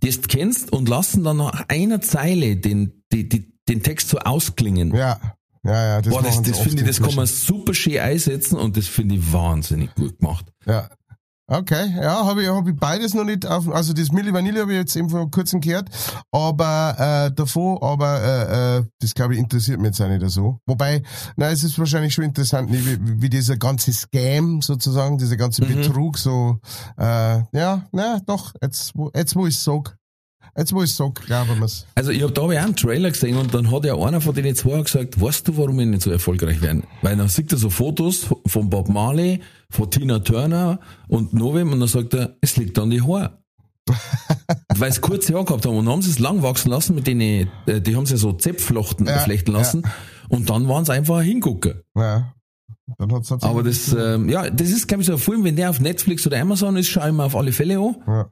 S2: das kennst und lassen dann nach einer Zeile den, die, die, den Text so ausklingen.
S3: Ja. Ja, ja, das
S2: Boah, das, das finde ich, das kann man super schön einsetzen und das finde ich wahnsinnig gut gemacht.
S3: Ja. Okay, ja, habe ich, hab ich beides noch nicht auf, also das Milli Vanille habe ich jetzt eben vor kurzem gehört, aber äh, davon, aber äh, äh, das glaube ich interessiert mich jetzt auch nicht so. Wobei, na, es ist wahrscheinlich schon interessant, wie, wie dieser ganze Scam sozusagen, dieser ganze
S2: Mhm.
S3: Betrug so, äh, ja, na, doch, jetzt, wo- jetzt wo ich sag, jetzt wo ich sag, glauben wir's.
S2: Also ich habe da hab ich auch einen Trailer gesehen und dann hat ja einer von denen zwei gesagt, weißt du, warum wir nicht so erfolgreich werden? Weil dann sieht er so Fotos von Bob Marley, von Tina Turner und Novem und dann sagt er, es liegt an die Haare. *laughs* Weil sie kurze Haare gehabt haben und dann haben sie es lang wachsen lassen mit denen, äh, die haben sie so Zepfflochten
S3: Ja,
S2: flechten lassen und dann waren sie einfach ein Hingucker.
S3: Ja. Dann hat's
S2: Aber das, ähm, ja, das ist glaube ich so ein Film, wenn der auf Netflix oder Amazon ist, schaue ich mir auf alle Fälle an.
S3: Ja,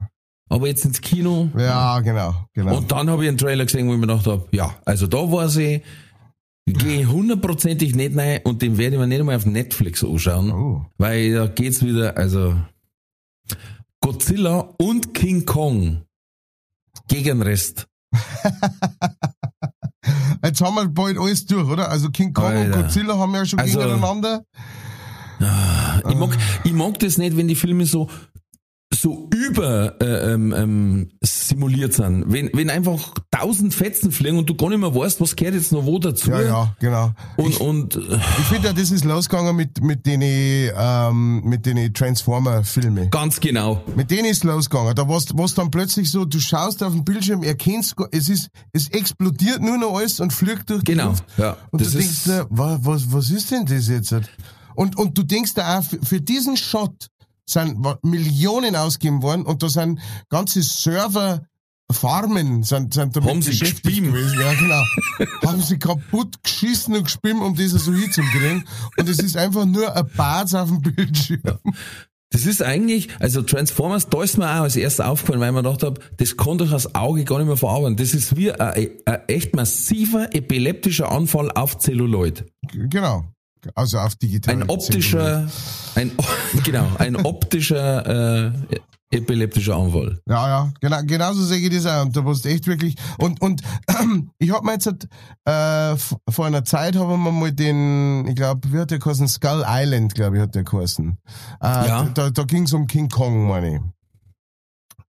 S2: Aber jetzt ins Kino,
S3: ja genau, genau.
S2: und dann habe ich einen Trailer gesehen, wo ich mir gedacht habe, ja, also da war sie, gehe hundertprozentig nicht rein und den werde ich mir nicht einmal auf Netflix anschauen,
S3: Oh.
S2: weil da geht's wieder, also Godzilla und King Kong gegen Rest. *laughs*
S3: Jetzt haben wir bald alles durch, oder? Also King Kong
S2: Alter.
S3: und Godzilla haben ja schon
S2: Also-
S3: gegeneinander.
S2: Ich mag, ich mag das nicht, wenn die Filme so so über äh, ähm, ähm, simuliert sind. Wenn, wenn einfach tausend Fetzen fliegen und du gar nicht mehr weißt, was gehört jetzt noch wo dazu.
S3: Ja, ja, genau.
S2: Und,
S3: ich
S2: und
S3: ich finde ja, das ist losgegangen mit, mit den, ähm, mit den Transformer-Filmen.
S2: ganz genau.
S3: Mit denen ist losgegangen. Da war's, war's dann plötzlich so, du schaust auf den Bildschirm, erkennst, es ist, es explodiert nur noch alles und fliegt durch die
S2: Genau,
S3: Luft.
S2: ja.
S3: Und
S2: Das
S3: du denkst, was, was, was ist denn das jetzt? Und, und du denkst da auch, für, für diesen Shot sind Millionen ausgegeben worden und da sind ganze Server Farmen sind, sind damit
S2: Haben sie gespielt?
S3: gewesen. Ja, genau. *laughs* haben sie kaputt geschissen und gespimmt, um das so hinzukriegen. Und es ist einfach nur ein Bad auf dem Bildschirm.
S2: Das ist eigentlich, also Transformers, da ist mir auch als erstes aufgefallen, weil ich mir gedacht habe, das kann doch das Auge gar nicht mehr verarbeiten. Das ist wie ein, ein echt massiver epileptischer Anfall auf Zelluloid.
S3: Genau. Also auf digital.
S2: Ein optischer, ein, *laughs* genau, ein optischer, äh, epileptischer Anfall.
S3: Ja, ja, genau, genauso sehe ich das auch. Und da warst du echt wirklich. Und, und *clears throat* ich hab mir jetzt äh, f- vor einer Zeit haben wir mal den, ich glaube, wie hat der geheißen? Skull Island, glaube ich, hat der geheißen. Äh,
S2: Ja.
S3: Da, da ging es um King Kong, meine ich.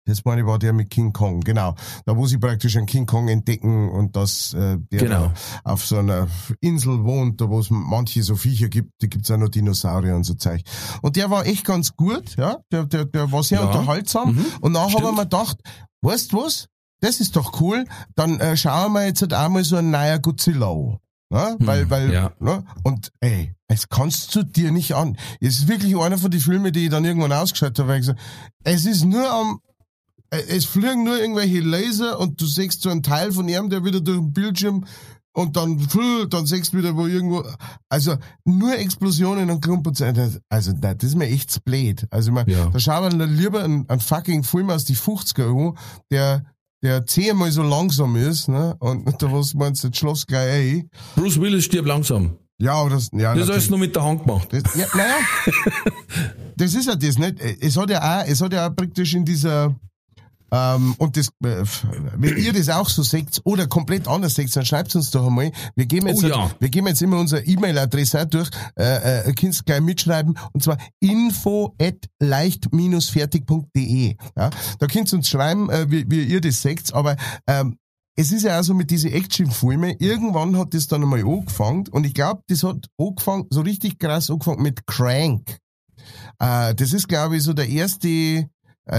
S3: Das meine ich war der mit King Kong, genau. Da wo sie praktisch einen King Kong entdecken und dass äh, der
S2: Genau.
S3: auf so einer Insel wohnt, da wo es manche so Viecher gibt, da gibt's auch noch Dinosaurier und so Zeug. Und der war echt ganz gut, ja. Der, der, der war sehr
S2: Ja.
S3: unterhaltsam.
S2: Mhm.
S3: Und dann haben wir gedacht, weißt du was? Das ist doch cool. Dann äh, schauen wir jetzt halt auch mal so ein neuer Godzilla an. Ne? Weil, weil,
S2: ja.
S3: ne? Und ey, es kannst du dir nicht an. Es ist wirklich einer von den Filmen, die ich dann irgendwann ausgeschaltet habe, weil ich gesagt, es ist nur am, es fliegen nur irgendwelche Laser und du siehst so einen Teil von ihm, der wieder durch den Bildschirm und dann, dann siehst du wieder wo irgendwo, also nur Explosionen und Klumpern. Also nein, das ist mir echt blöd. Also mein,
S2: Ja.
S3: da schauen wir lieber einen, einen fucking Film aus die 50er an, der der zehnmal so langsam ist, ne? Und, da was meinst du, jetzt schloss gleich ein.
S2: Bruce Willis stirbt langsam.
S3: Ja, aber das, ja,
S2: Das ist alles nur mit der Hand gemacht.
S3: Das, ja, naja, *laughs* das ist ja das, nicht? Es hat ja auch, es hat ja auch praktisch in dieser, ähm, und das, äh, wenn ihr das auch so seht oder komplett anders seht, dann schreibt uns doch einmal. Wir geben jetzt,
S2: Oh ja.
S3: wir geben jetzt immer unsere E-Mail-Adresse durch, äh, äh, könnt gleich mitschreiben, und zwar info at leicht-fertig.de. Ja? Da könnt ihr uns schreiben, äh, wie, wie ihr das seht, aber, ähm, es ist ja auch so mit diesen Actionfilmen, irgendwann hat das dann einmal angefangen und ich glaube, das hat angefangen, so richtig krass angefangen mit Crank. Äh, das ist, glaube ich, so der erste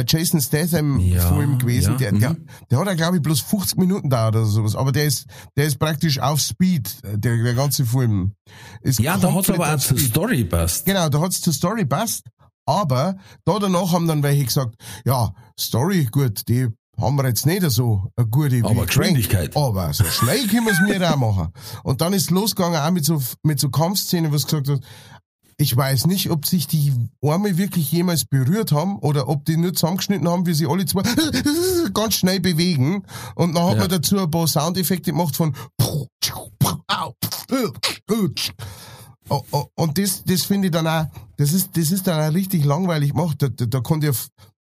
S3: Jason Statham
S2: Ja,
S3: Film gewesen.
S2: ja,
S3: Der, der,
S2: mhm.
S3: der hat ja, glaube ich, bloß 50 Minuten da oder sowas. Aber der ist, der ist praktisch auf Speed, äh, der, der ganze Film. Ist
S2: Ja, da hat's aber auch zur. Story passt.
S3: Genau, da hat's zur Story passt. Aber da danach haben dann welche gesagt, ja, Story, gut, die haben wir jetzt nicht so eine gute wie
S2: Aber. Geschwindigkeit.
S3: Aber so schnell können wir es mir auch machen. Und dann ist losgegangen auch mit so, mit so Kampfszenen, was gesagt hat, ich weiß nicht, ob sich die Arme wirklich jemals berührt haben oder ob die nur zusammengeschnitten haben, wie sie alle zwei *laughs* ganz schnell bewegen. Und dann hat
S2: Ja.
S3: man dazu ein paar Soundeffekte gemacht von Oh, oh, und das, das finde ich dann auch, das ist, das ist dann auch richtig langweilig gemacht. Da, da, da kann dir,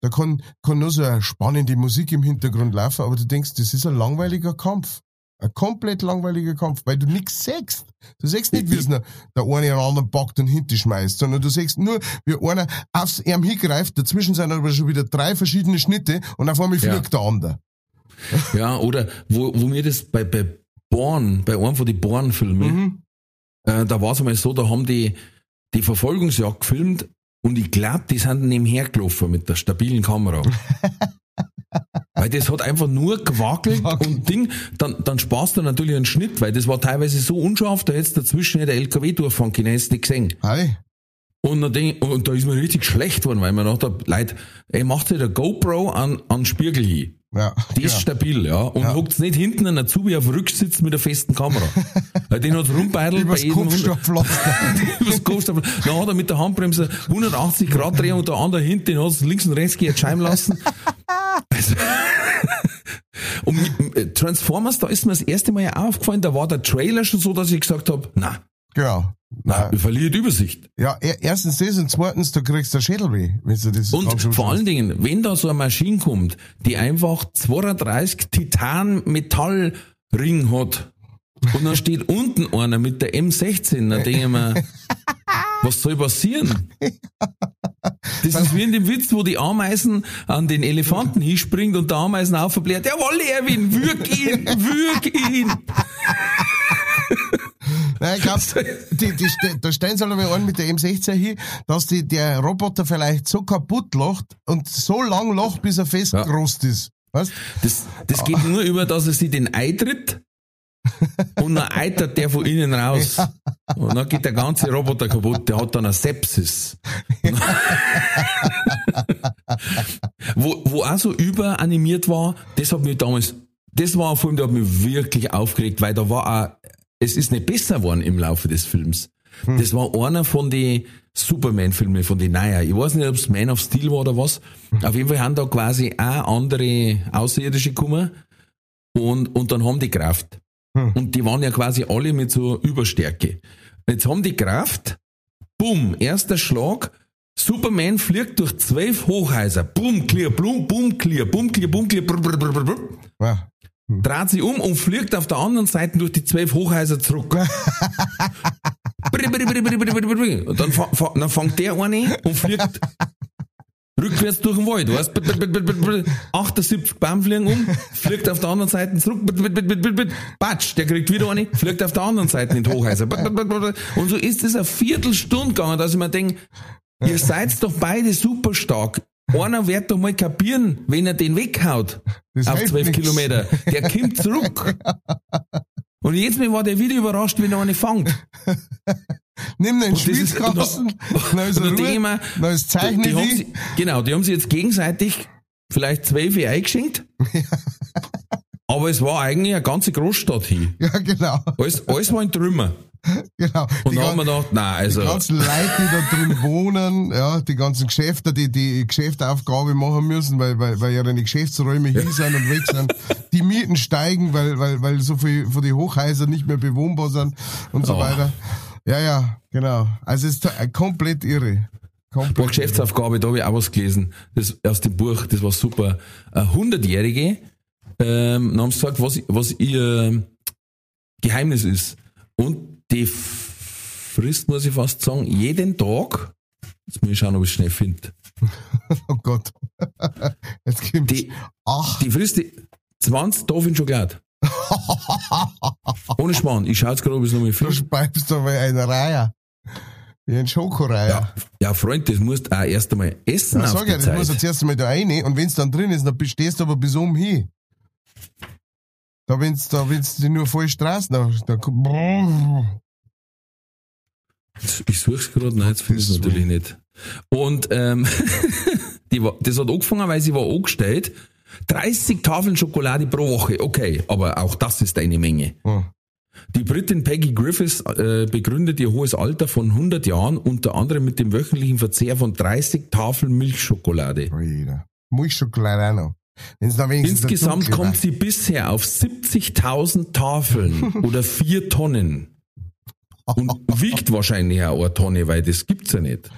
S3: da kann, kann nur so eine spannende Musik im Hintergrund laufen, aber du denkst, das ist ein langweiliger Kampf. Ein komplett langweiliger Kampf, weil du nichts siehst. Du siehst nicht, wie es der eine den anderen packt und hinten schmeißt, sondern du siehst nur, wie einer aufs Arm hingreift, dazwischen sind aber schon wieder drei verschiedene Schnitte und auf einmal
S2: Ja.
S3: fliegt der andere. *laughs*
S2: Ja, oder wo, wo mir das bei, bei Born, bei einem von den Born-Filmen,
S3: Mhm.
S2: äh, da war es einmal so, da haben die die Verfolgungsjagd gefilmt und ich glaube, die sind nebenher gelaufen mit der stabilen Kamera. *laughs* weil das hat einfach nur gewackelt
S3: Wackelt.
S2: und Ding, dann, dann sparst du natürlich einen Schnitt, weil das war teilweise so unscharf, da hättest dazwischen nicht der LKW durchfahren können, hättest du nicht gesehen.
S3: Hi.
S2: Und, dann denk, und da ist mir richtig schlecht worden, weil man hab, Leute, ey, macht dir der GoPro an, an Spiegel hin.
S3: Ja.
S2: Die ist
S3: genau.
S2: stabil, ja. Und
S3: Ja.
S2: hockt's nicht hinten an Azubi auf Rücksitz mit der festen Kamera. *laughs* Den hat rumbeidelt bei *laughs*
S3: Übers
S2: jedem 100
S3: Kopfstopflaster.
S2: Übers Kopfstapel. Dann hat er mit der Handbremse 180 Grad drehen und der andere hinten, hat's links und rechts geht scheiben lassen. Also, *laughs* und mit, äh, Transformers, da ist mir das erste Mal ja aufgefallen, da war der Trailer schon so, dass ich gesagt hab, na,
S3: genau.
S2: na,
S3: Nein.
S2: wir verlieren die Übersicht.
S3: Ja, er- erstens das und zweitens, du kriegst der Schädel weh, wenn du das
S2: Und vor allen Dingen, wenn da so eine Maschine kommt, die einfach 32 Titan-Metallring hat und dann steht *laughs* unten einer mit der M16, dann denke ich mir, was soll passieren? Das ist wie in dem Witz, wo die Ameisen an den Elefanten hinspringt und der Ameisen aufbläht, jawohl, Erwin, würg ihn, würg ihn.
S3: Nein, ich glaub, die, die, da stellen sie aber an mit der M16 hin, dass die, der Roboter vielleicht so kaputt lacht und so lang lacht, bis er festgerost ist. Weißt?
S2: Das, das geht nur über, dass er sich den eintritt und dann eitert der von innen raus. Und dann geht der ganze Roboter kaputt, der hat dann eine Sepsis. *laughs* wo, wo auch so überanimiert war, das hat mich damals, das war ein Film, der hat mich wirklich aufgeregt, weil da war auch, es ist nicht besser geworden im Laufe des Films. Hm. Das war einer von den Superman-Filmen, von den Naja. Ich weiß nicht, ob es Man of Steel war oder was. Auf jeden Fall haben da quasi auch andere Außerirdische gekommen und, und dann haben die Kraft. Hm. Und die waren ja quasi alle mit so Überstärke. Jetzt haben die Kraft, bumm, erster Schlag, Superman fliegt durch zwölf Hochhäuser, bumm, clear, bumm, bumm, clear, bumm, clear, bumm, clear, brr, brr, brr, brr. Ja. Hm. dreht sich um und fliegt auf der anderen Seite durch die zwölf Hochhäuser zurück. und dann, dann fängt der eine und fliegt Rückwärts durch den Wald, weißt 78 Baum fliegen um, fliegt auf der anderen Seite zurück, batsch, der kriegt wieder eine, fliegt auf der anderen Seite in die Hochhäuser. Und so ist es eine Viertelstunde gegangen, dass ich mir denke, ihr seid doch beide super stark. Einer wird doch mal kapieren, wenn er den weghaut das auf zwölf Kilometer. Der kommt zurück. *laughs* Und jetzt war der wieder überrascht, wenn er eine fängt.
S3: Nimm den Schwitzkasten, neues *laughs* *laughs* Ruhe, neues Zeichen. Die, die
S2: haben sie, genau, die haben sie jetzt gegenseitig vielleicht zwölf eingeschenkt. aber es war eigentlich eine ganze Großstadt hier.
S3: Ja, genau.
S2: Alles, alles war in Trümmer. *laughs* Genau. Und die dann haben wir gedacht, nein, also.
S3: Die ganzen Leute, die da drin *laughs* wohnen, ja, die ganzen Geschäfte, die die Geschäftsaufgabe machen müssen, weil, weil, weil ja die Geschäftsräume hier sind und weg sind. Die Mieten steigen, weil, weil, weil so viel von den Hochhäusern nicht mehr bewohnbar sind und so oh. weiter. Ja, ja, genau. Also es ist komplett irre.
S2: Komplett Boah, Geschäftsaufgabe, da habe ich auch was gelesen. Das aus dem Buch, das war super. Eine Hundertjährige, ähm, haben sie gesagt, was, was ihr Geheimnis ist. Und die frisst, muss ich fast sagen, jeden Tag. Jetzt muss ich schauen, ob ich es schnell finde. *laughs*
S3: oh Gott. Jetzt kommt
S2: die, Ach. die frisst die 20 Tafeln Schokolade. Ohne Schmarrn. Ich schaue jetzt gerade, ob ich es noch mal finde.
S3: Du speibst aber eine Reihe. Wie ein Schokoreihe.
S2: Ja, ja, Freund, das musst du auch erst einmal essen. Ja, sag ja, das
S3: muss jetzt erst einmal da rein. Und wenn es dann drin ist, dann stehst du aber bis oben hin. Da wenn's, da wenn's die nur voll Straßen, da, da,
S2: ich suche es gerade, nein, jetzt finde ich es natürlich nicht. Und ähm, *laughs* die war, das hat angefangen, weil sie war angestellt. 30 Tafeln Schokolade pro Woche, okay, aber auch das ist eine Menge. Oh. Die Britin Peggy Griffiths äh, begründet ihr hohes Alter von 100 Jahren unter anderem mit dem wöchentlichen Verzehr von 30 Tafeln Milchschokolade.
S3: Milchschokolade auch noch.
S2: Insgesamt kommt sie bisher auf 70.000 Tafeln *laughs* oder 4 Tonnen. Und wiegt wahrscheinlich auch eine Tonne, weil das gibt's ja nicht.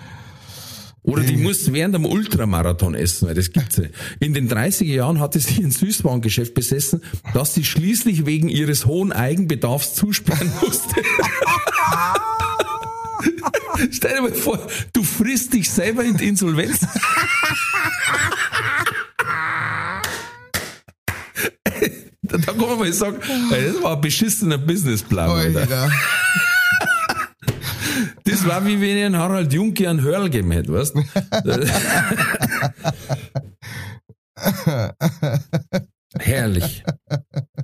S2: Oder die muss während dem Ultramarathon essen, weil das gibt's ja. In den 30er Jahren hatte sie ein Süßwarengeschäft besessen, das sie schließlich wegen ihres hohen Eigenbedarfs zusperren musste. *laughs* Stell dir mal vor, du frisst dich selber in die Insolvenz. *laughs* da kann man mal sagen, das war ein beschissener Businessplan. Alter. Das war wie wenn ich einen Harald Junke einen Hörl gegeben hätte, weißt *laughs* Herrlich.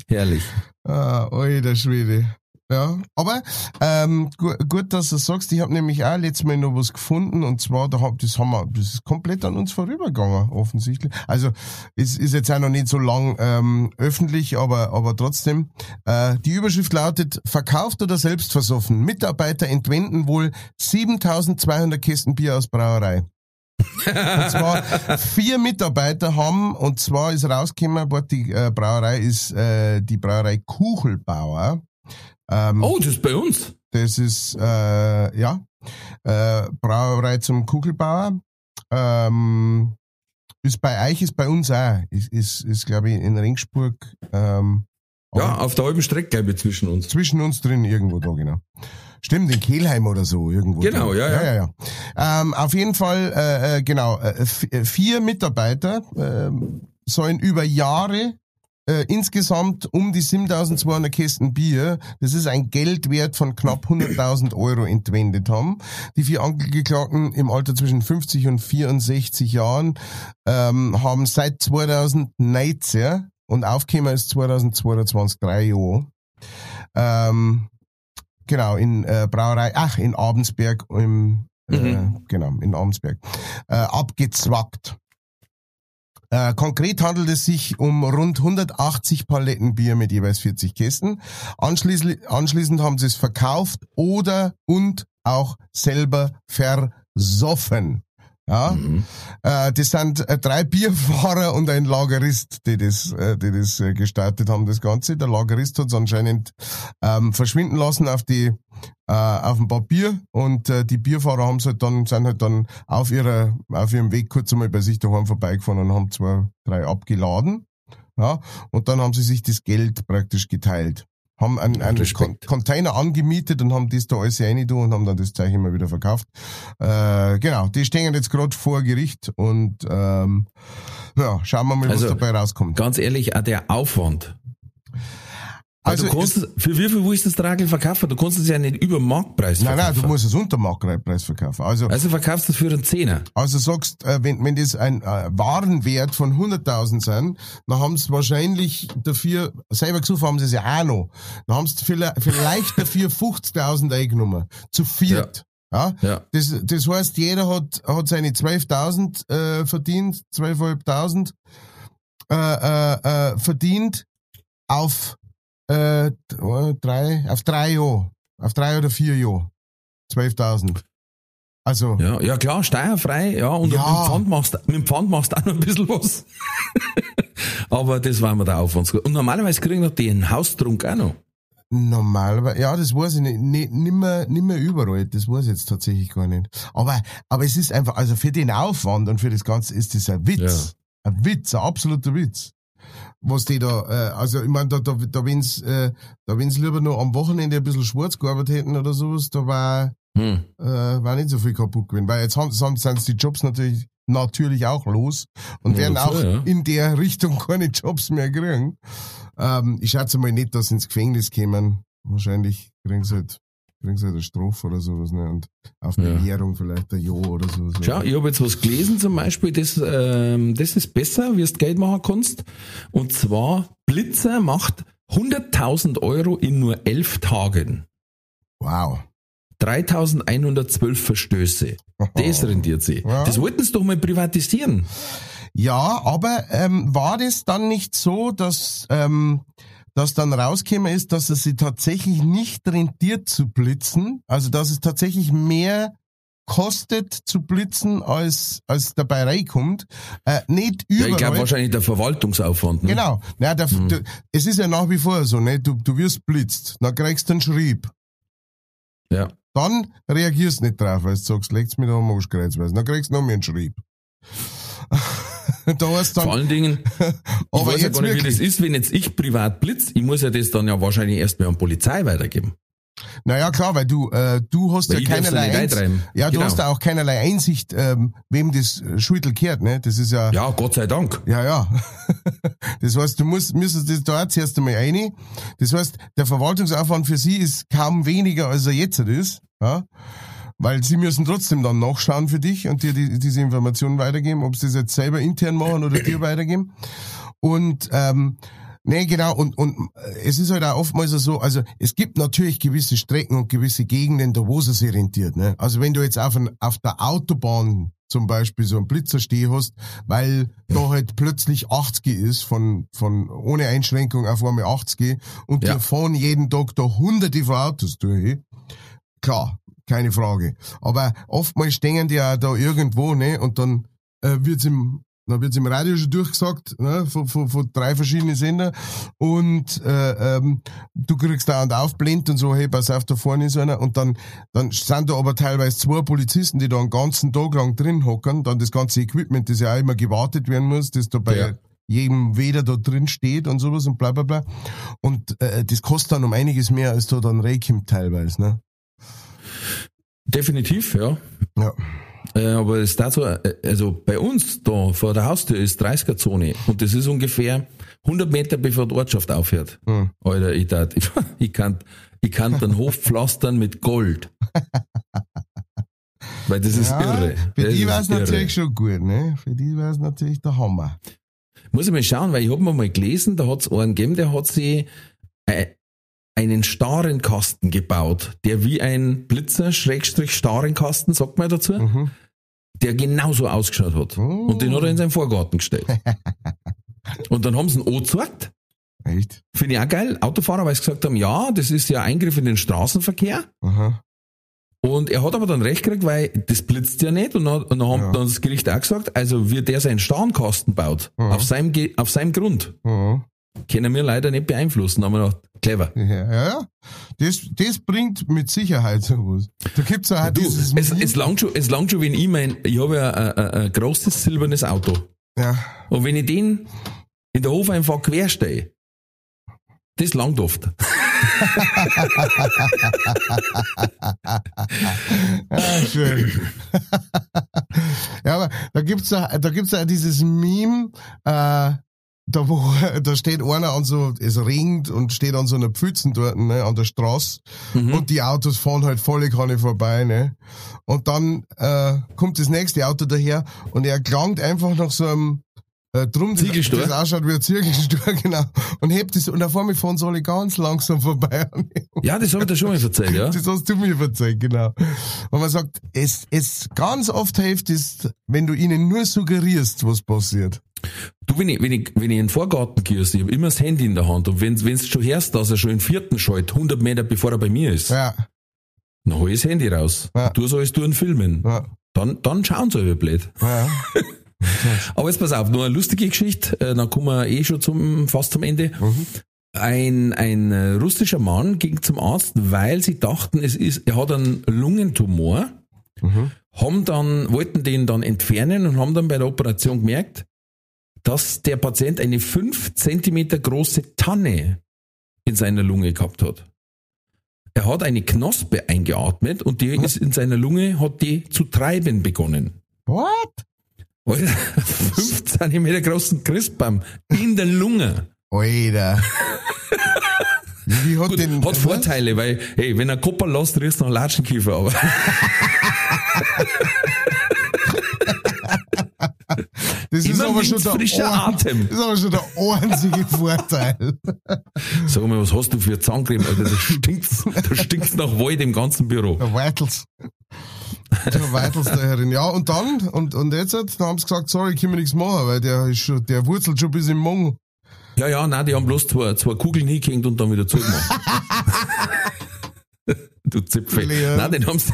S2: Herrlich.
S3: Ah, alter Schwede. Ja, aber ähm, gut, gut, dass du sagst. Ich habe nämlich auch letztes Mal noch was gefunden und zwar, da hab, das haben wir, das ist komplett an uns vorübergegangen, offensichtlich. Also es ist jetzt auch noch nicht so lang ähm, öffentlich, aber aber trotzdem. Äh, die Überschrift lautet: Verkauft oder selbst versoffen? Mitarbeiter entwenden wohl 7.200 Kästen Bier aus Brauerei. und zwar vier Mitarbeiter haben, und zwar ist rausgekommen, die äh, Brauerei ist äh, die Brauerei Kuchelbauer.
S2: Ähm, oh, das ist bei uns.
S3: Das ist, äh, ja, äh, Brauerei zum Kugelbauer. Ähm, ist bei euch, ist bei uns auch. Ist, ist, ist glaube ich, in Ringsburg. Ähm,
S2: ja, auf der halben Strecke, glaube ich, zwischen uns.
S3: Zwischen uns drin, irgendwo da, genau. Stimmt, in Kehlheim oder so, irgendwo.
S2: Genau, ja, ja.
S3: ja, ja, ja. Ähm, auf jeden Fall, äh, äh genau, äh, vier Mitarbeiter äh, sollen über Jahre äh, insgesamt um die 7200 Kästen Bier, das ist ein Geldwert von knapp 100.000 Euro entwendet haben. Die vier Angeklagten im Alter zwischen 50 und 64 Jahren ähm, haben seit 2019 und aufgekommen ist 2022 drei Jahre ähm, genau, in äh, Brauerei, ach, in Abensberg, im, äh,
S2: Mhm.
S3: genau, in Abensberg, äh, abgezwackt. Äh, konkret handelt es sich um rund 180 Paletten Bier mit jeweils 40 Kästen. Anschließend, anschließend haben sie es verkauft oder und auch selber versoffen. Ja,
S2: Mhm.
S3: äh, das sind äh, drei *laughs* Bierfahrer und ein Lagerist, die das, äh, die das äh, gestartet haben, das Ganze. Der Lagerist hat es anscheinend ähm, verschwinden lassen auf die äh, auf ein paar Bier und äh, die Bierfahrer haben halt dann, sind halt dann auf ihrer, auf ihrem Weg kurz einmal bei sich daheim vorbeigefahren und haben zwei, drei abgeladen. Ja, und dann haben sie sich das Geld praktisch geteilt. Haben einen, einen Con. Container angemietet und haben das da alles rein und haben dann das Zeug immer wieder verkauft. Äh, genau, die stehen jetzt gerade vor Gericht und ähm, ja, schauen wir mal,
S2: Also,
S3: was dabei rauskommt.
S2: Ganz ehrlich, auch der Aufwand. Also, du kannst, es- für wie viel willst du das Tragel verkaufen? Du kannst es ja nicht über Marktpreis
S3: Nein,
S2: verkaufen.
S3: nein, du musst es unter Marktpreis verkaufen. Also,
S2: also verkaufst du es für einen Zehner.
S3: Also sagst, äh, wenn, wenn das ein äh, Warenwert von 100.000 sind, dann haben sie wahrscheinlich dafür, selber gesucht haben sie es ja auch noch, dann haben sie vielleicht, vielleicht dafür *laughs* 50.000 eingenommen. Zu viert. Ja.
S2: Ja.
S3: Das, das heißt, jeder hat, hat seine 12.000 äh, verdient, 12.500 äh, äh, äh, verdient auf äh, drei, auf drei Jahre. Auf drei oder vier Jahre. 12.000. Also,
S2: Ja, ja klar, steuerfrei, ja, und
S3: Ja.
S2: mit dem Pfand machst, mit dem Pfand machst du auch noch ein bisschen was. *laughs* Aber das war mir der Aufwand. Und normalerweise kriegen die einen Haustrunk auch noch.
S3: Normalerweise, ja, das weiß ich nicht, nicht, nimmer, nimmer überall, das weiß ich jetzt tatsächlich gar nicht. Aber, aber es ist einfach, also für den Aufwand und für das Ganze ist das ein Witz. Ein Witz, ein absoluter Witz. Was die da, äh, also ich meine, da, da, da wenn's, äh, da wenn's lieber noch am Wochenende ein bisschen schwarz gearbeitet hätten oder sowas, da war,
S2: Hm.
S3: äh, war nicht so viel kaputt gewesen. Weil jetzt haben, sind, sind die Jobs natürlich, natürlich auch los und
S2: Ja,
S3: werden auch
S2: ja.
S3: in der *laughs* Richtung keine Jobs mehr kriegen. Ähm, ich schätze mal nicht, dass sie ins Gefängnis kämen. Wahrscheinlich kriegen sie halt, kriegen sie halt eine Strafe oder sowas, ne? Und auf
S2: Ja.
S3: Bewährung vielleicht ein Jahr oder sowas.
S2: Schau, ich habe jetzt was gelesen zum Beispiel, das, ähm, das ist besser, wie du Geld machen kannst. Und zwar, Blitzer macht 100.000 Euro in nur elf Tagen.
S3: Wow.
S2: 3112 Verstöße. Das rendiert sie.
S3: Ja.
S2: Das wollten sie doch mal privatisieren.
S3: Ja, aber ähm, war das dann nicht so, dass, ähm, dass dann rausgekommen ist, dass es sie tatsächlich nicht rentiert zu blitzen? Also dass es tatsächlich mehr kostet zu blitzen, als, als dabei reinkommt. Äh, nicht
S2: Ja,
S3: überall.
S2: ich glaube wahrscheinlich der Verwaltungsaufwand. Ne?
S3: Genau. Ja, der,
S2: Hm.
S3: du, es ist ja nach wie vor so, ne? Du, du wirst blitzt, dann kriegst du einen Schrieb.
S2: Ja.
S3: Dann reagierst du nicht drauf, weil du sagst, legt's mir da am Arschkreuz, weil dann kriegst du noch mehr einen Schrieb. *laughs* da hast
S2: Vor
S3: dann,
S2: allen Dingen, *laughs* ich
S3: aber
S2: weiß ja gar nicht, wie das ist, wenn jetzt ich privat blitz. Ich muss ja das dann ja wahrscheinlich erstmal an die Polizei weitergeben.
S3: naja klar, weil du, äh, du hast
S2: Weil
S3: ja
S2: ich
S3: keinerlei, Einsicht, ja, du
S2: Genau.
S3: hast ja auch keinerlei Einsicht, ähm, wem das Schultel kehrt, ne? Das ist ja,
S2: Ja, Gott sei Dank.
S3: Ja, ja. *laughs* Das heißt, du musst, müsstest das da zuerst einmal rein. Das heißt, der Verwaltungsaufwand für sie ist kaum weniger, als er jetzt ist. Ja? Weil sie müssen trotzdem dann nachschauen für dich und dir die, diese Informationen weitergeben, ob sie das jetzt selber intern machen oder dir weitergeben. Und ähm, Nee, genau, und, und äh, es ist halt auch oftmals so, also es gibt natürlich gewisse Strecken und gewisse Gegenden, da wo es sich rentiert. Ne? Also wenn du jetzt auf, ein, auf der Autobahn zum Beispiel so einen Blitzer stehen hast, weil da halt plötzlich 80 ist, von, von ohne Einschränkung auf einmal 80 und
S2: Ja.
S3: wir fahren jeden Tag da hunderte von Autos durch, klar, keine Frage. Aber oftmals stehen die ja da irgendwo, ne, und dann äh, wird's im dann wird's im Radio schon durchgesagt, ne, von, von, von drei verschiedenen Sender. Und äh, ähm, du kriegst da und aufblendet und so, hey, pass auf, da vorne ist einer. Und dann, dann sind da aber teilweise zwei Polizisten, die da einen ganzen Tag lang drin hocken. Dann das ganze Equipment, das ja auch immer gewartet werden muss, das da bei
S2: Ja.
S3: jedem Weder da drin steht und sowas und bla bla bla. Und äh, das kostet dann um einiges mehr, als da dann reinkommt teilweise. Ne?
S2: Definitiv, ja.
S3: Ja.
S2: Äh, aber es dazu, äh, also bei uns da vor der Haustür ist 30er Zone und das ist ungefähr 100 Meter bevor die Ortschaft aufhört.
S3: Hm.
S2: Alter, ich tat, ich, *laughs* ich kann, ich kann den Hof pflastern mit Gold. Weil das ist irre.
S3: Für
S2: das
S3: die war es natürlich schon gut, ne? Für die war es natürlich der Hammer.
S2: Muss ich mal schauen, weil ich hab mir mal gelesen, da hat's einen gegeben, der hat sie, einen starren Kasten gebaut, der wie ein Blitzer, Schrägstrich starren Kasten, sagt man dazu,
S3: Mhm.
S2: der genauso ausgeschaut hat.
S3: Oh.
S2: Und den hat er in seinen Vorgarten gestellt. *laughs* Und dann haben sie ihn angezeigt.
S3: Echt?
S2: Finde ich auch geil. Autofahrer, weil sie gesagt haben, ja, das ist ja Eingriff in den Straßenverkehr.
S3: Aha.
S2: Und er hat aber dann recht gekriegt, weil das blitzt ja nicht. Und dann, und dann haben
S3: Ja.
S2: dann das Gericht auch gesagt, also wie der seinen Starnkasten baut,
S3: Ja.
S2: auf, seinem, auf seinem Grund,
S3: Mhm.
S2: Können wir leider nicht beeinflussen. Haben wir gedacht, clever.
S3: Ja, ja, ja. Das, das bringt mit Sicherheit sowas. Da gibt's auch
S2: Du,
S3: dieses
S2: es, es langt schon, es langt schon, wenn ich mein, ich habe ja ein, ein, ein großes silbernes Auto.
S3: ja.
S2: Und wenn ich den in der Hofeinfahrt querstehe, das langt oft. *laughs*
S3: Ah, schön. *laughs* ja, aber da gibt's ja, da gibt's ja dieses Meme, äh, da wo, *laughs* da steht einer an so, es regnet und steht an so einer Pfützen dort, ne, an der Straße.
S2: Mhm.
S3: Und die Autos fahren halt volle Kanne vorbei, ne. Und dann, äh, kommt das nächste Auto daher und er klangt einfach nach so einem, äh, drum, das,
S2: Ziegelstuhl?
S3: das ausschaut wie ein Zirkelstuhl, *laughs* genau. Und hebt das, und auf einmal fahren sie alle ganz langsam vorbei.
S2: Ja, das habe ich dir schon mal erzählt, ja.
S3: Das hast du mir verzeiht, genau. Und man sagt, es, es ganz oft hilft es, wenn du ihnen nur suggerierst, was passiert.
S2: Du, wenn ich, wenn ich, wenn ich in den Vorgarten gehe, ich habe immer das Handy in der Hand und wenn du schon hörst, dass er schon den vierten schaltet, 100 Meter bevor er bei mir ist,
S3: Ja,
S2: dann hol ich das Handy raus.
S3: Ja.
S2: Du sollst du einen filmen.
S3: ja,
S2: Dann, dann schauen sie aber blöd. *laughs*
S3: ja.
S2: Aber jetzt pass auf, nur eine lustige Geschichte, äh, dann kommen wir eh schon zum, fast zum Ende.
S3: Mhm.
S2: Ein, ein äh, russischer Mann ging zum Arzt, weil sie dachten, es ist, er hat einen Lungentumor,
S3: Mhm.
S2: haben dann, wollten den dann entfernen und haben dann bei der Operation gemerkt, dass der Patient eine fünf Zentimeter große Tanne in seiner Lunge gehabt hat. Er hat eine Knospe eingeatmet und die ist in seiner Lunge, hat die zu treiben begonnen.
S3: What?
S2: Alter, 5 Zentimeter großen Christbaum in der Lunge.
S3: Alter. Wie hat
S2: Gut,
S3: denn,
S2: hat Vorteile, weil, hey, wenn er Kopper lässt, riecht nach Latschenkiefer, aber *laughs*
S3: Das ist aber schon der,
S2: frischer
S3: ein-
S2: Atem.
S3: das ist aber schon der einzige Vorteil. *laughs*
S2: Sag mal, was hast du für Zahncreme, Alter, da stinkt's, da stinkt's nach Wald im ganzen Büro.
S3: Der Weitels. Der Weitels da herin. Ja, und dann, und, und jetzt, dann haben sie gesagt, sorry, können wir nichts machen, weil der ist schon, der wurzelt schon bis im Mong.
S2: Ja, ja, nein, die haben bloß zwei, zwei Kugeln hingehängt und dann wieder zugemacht. *laughs* du Zipfel. Nein, den haben's,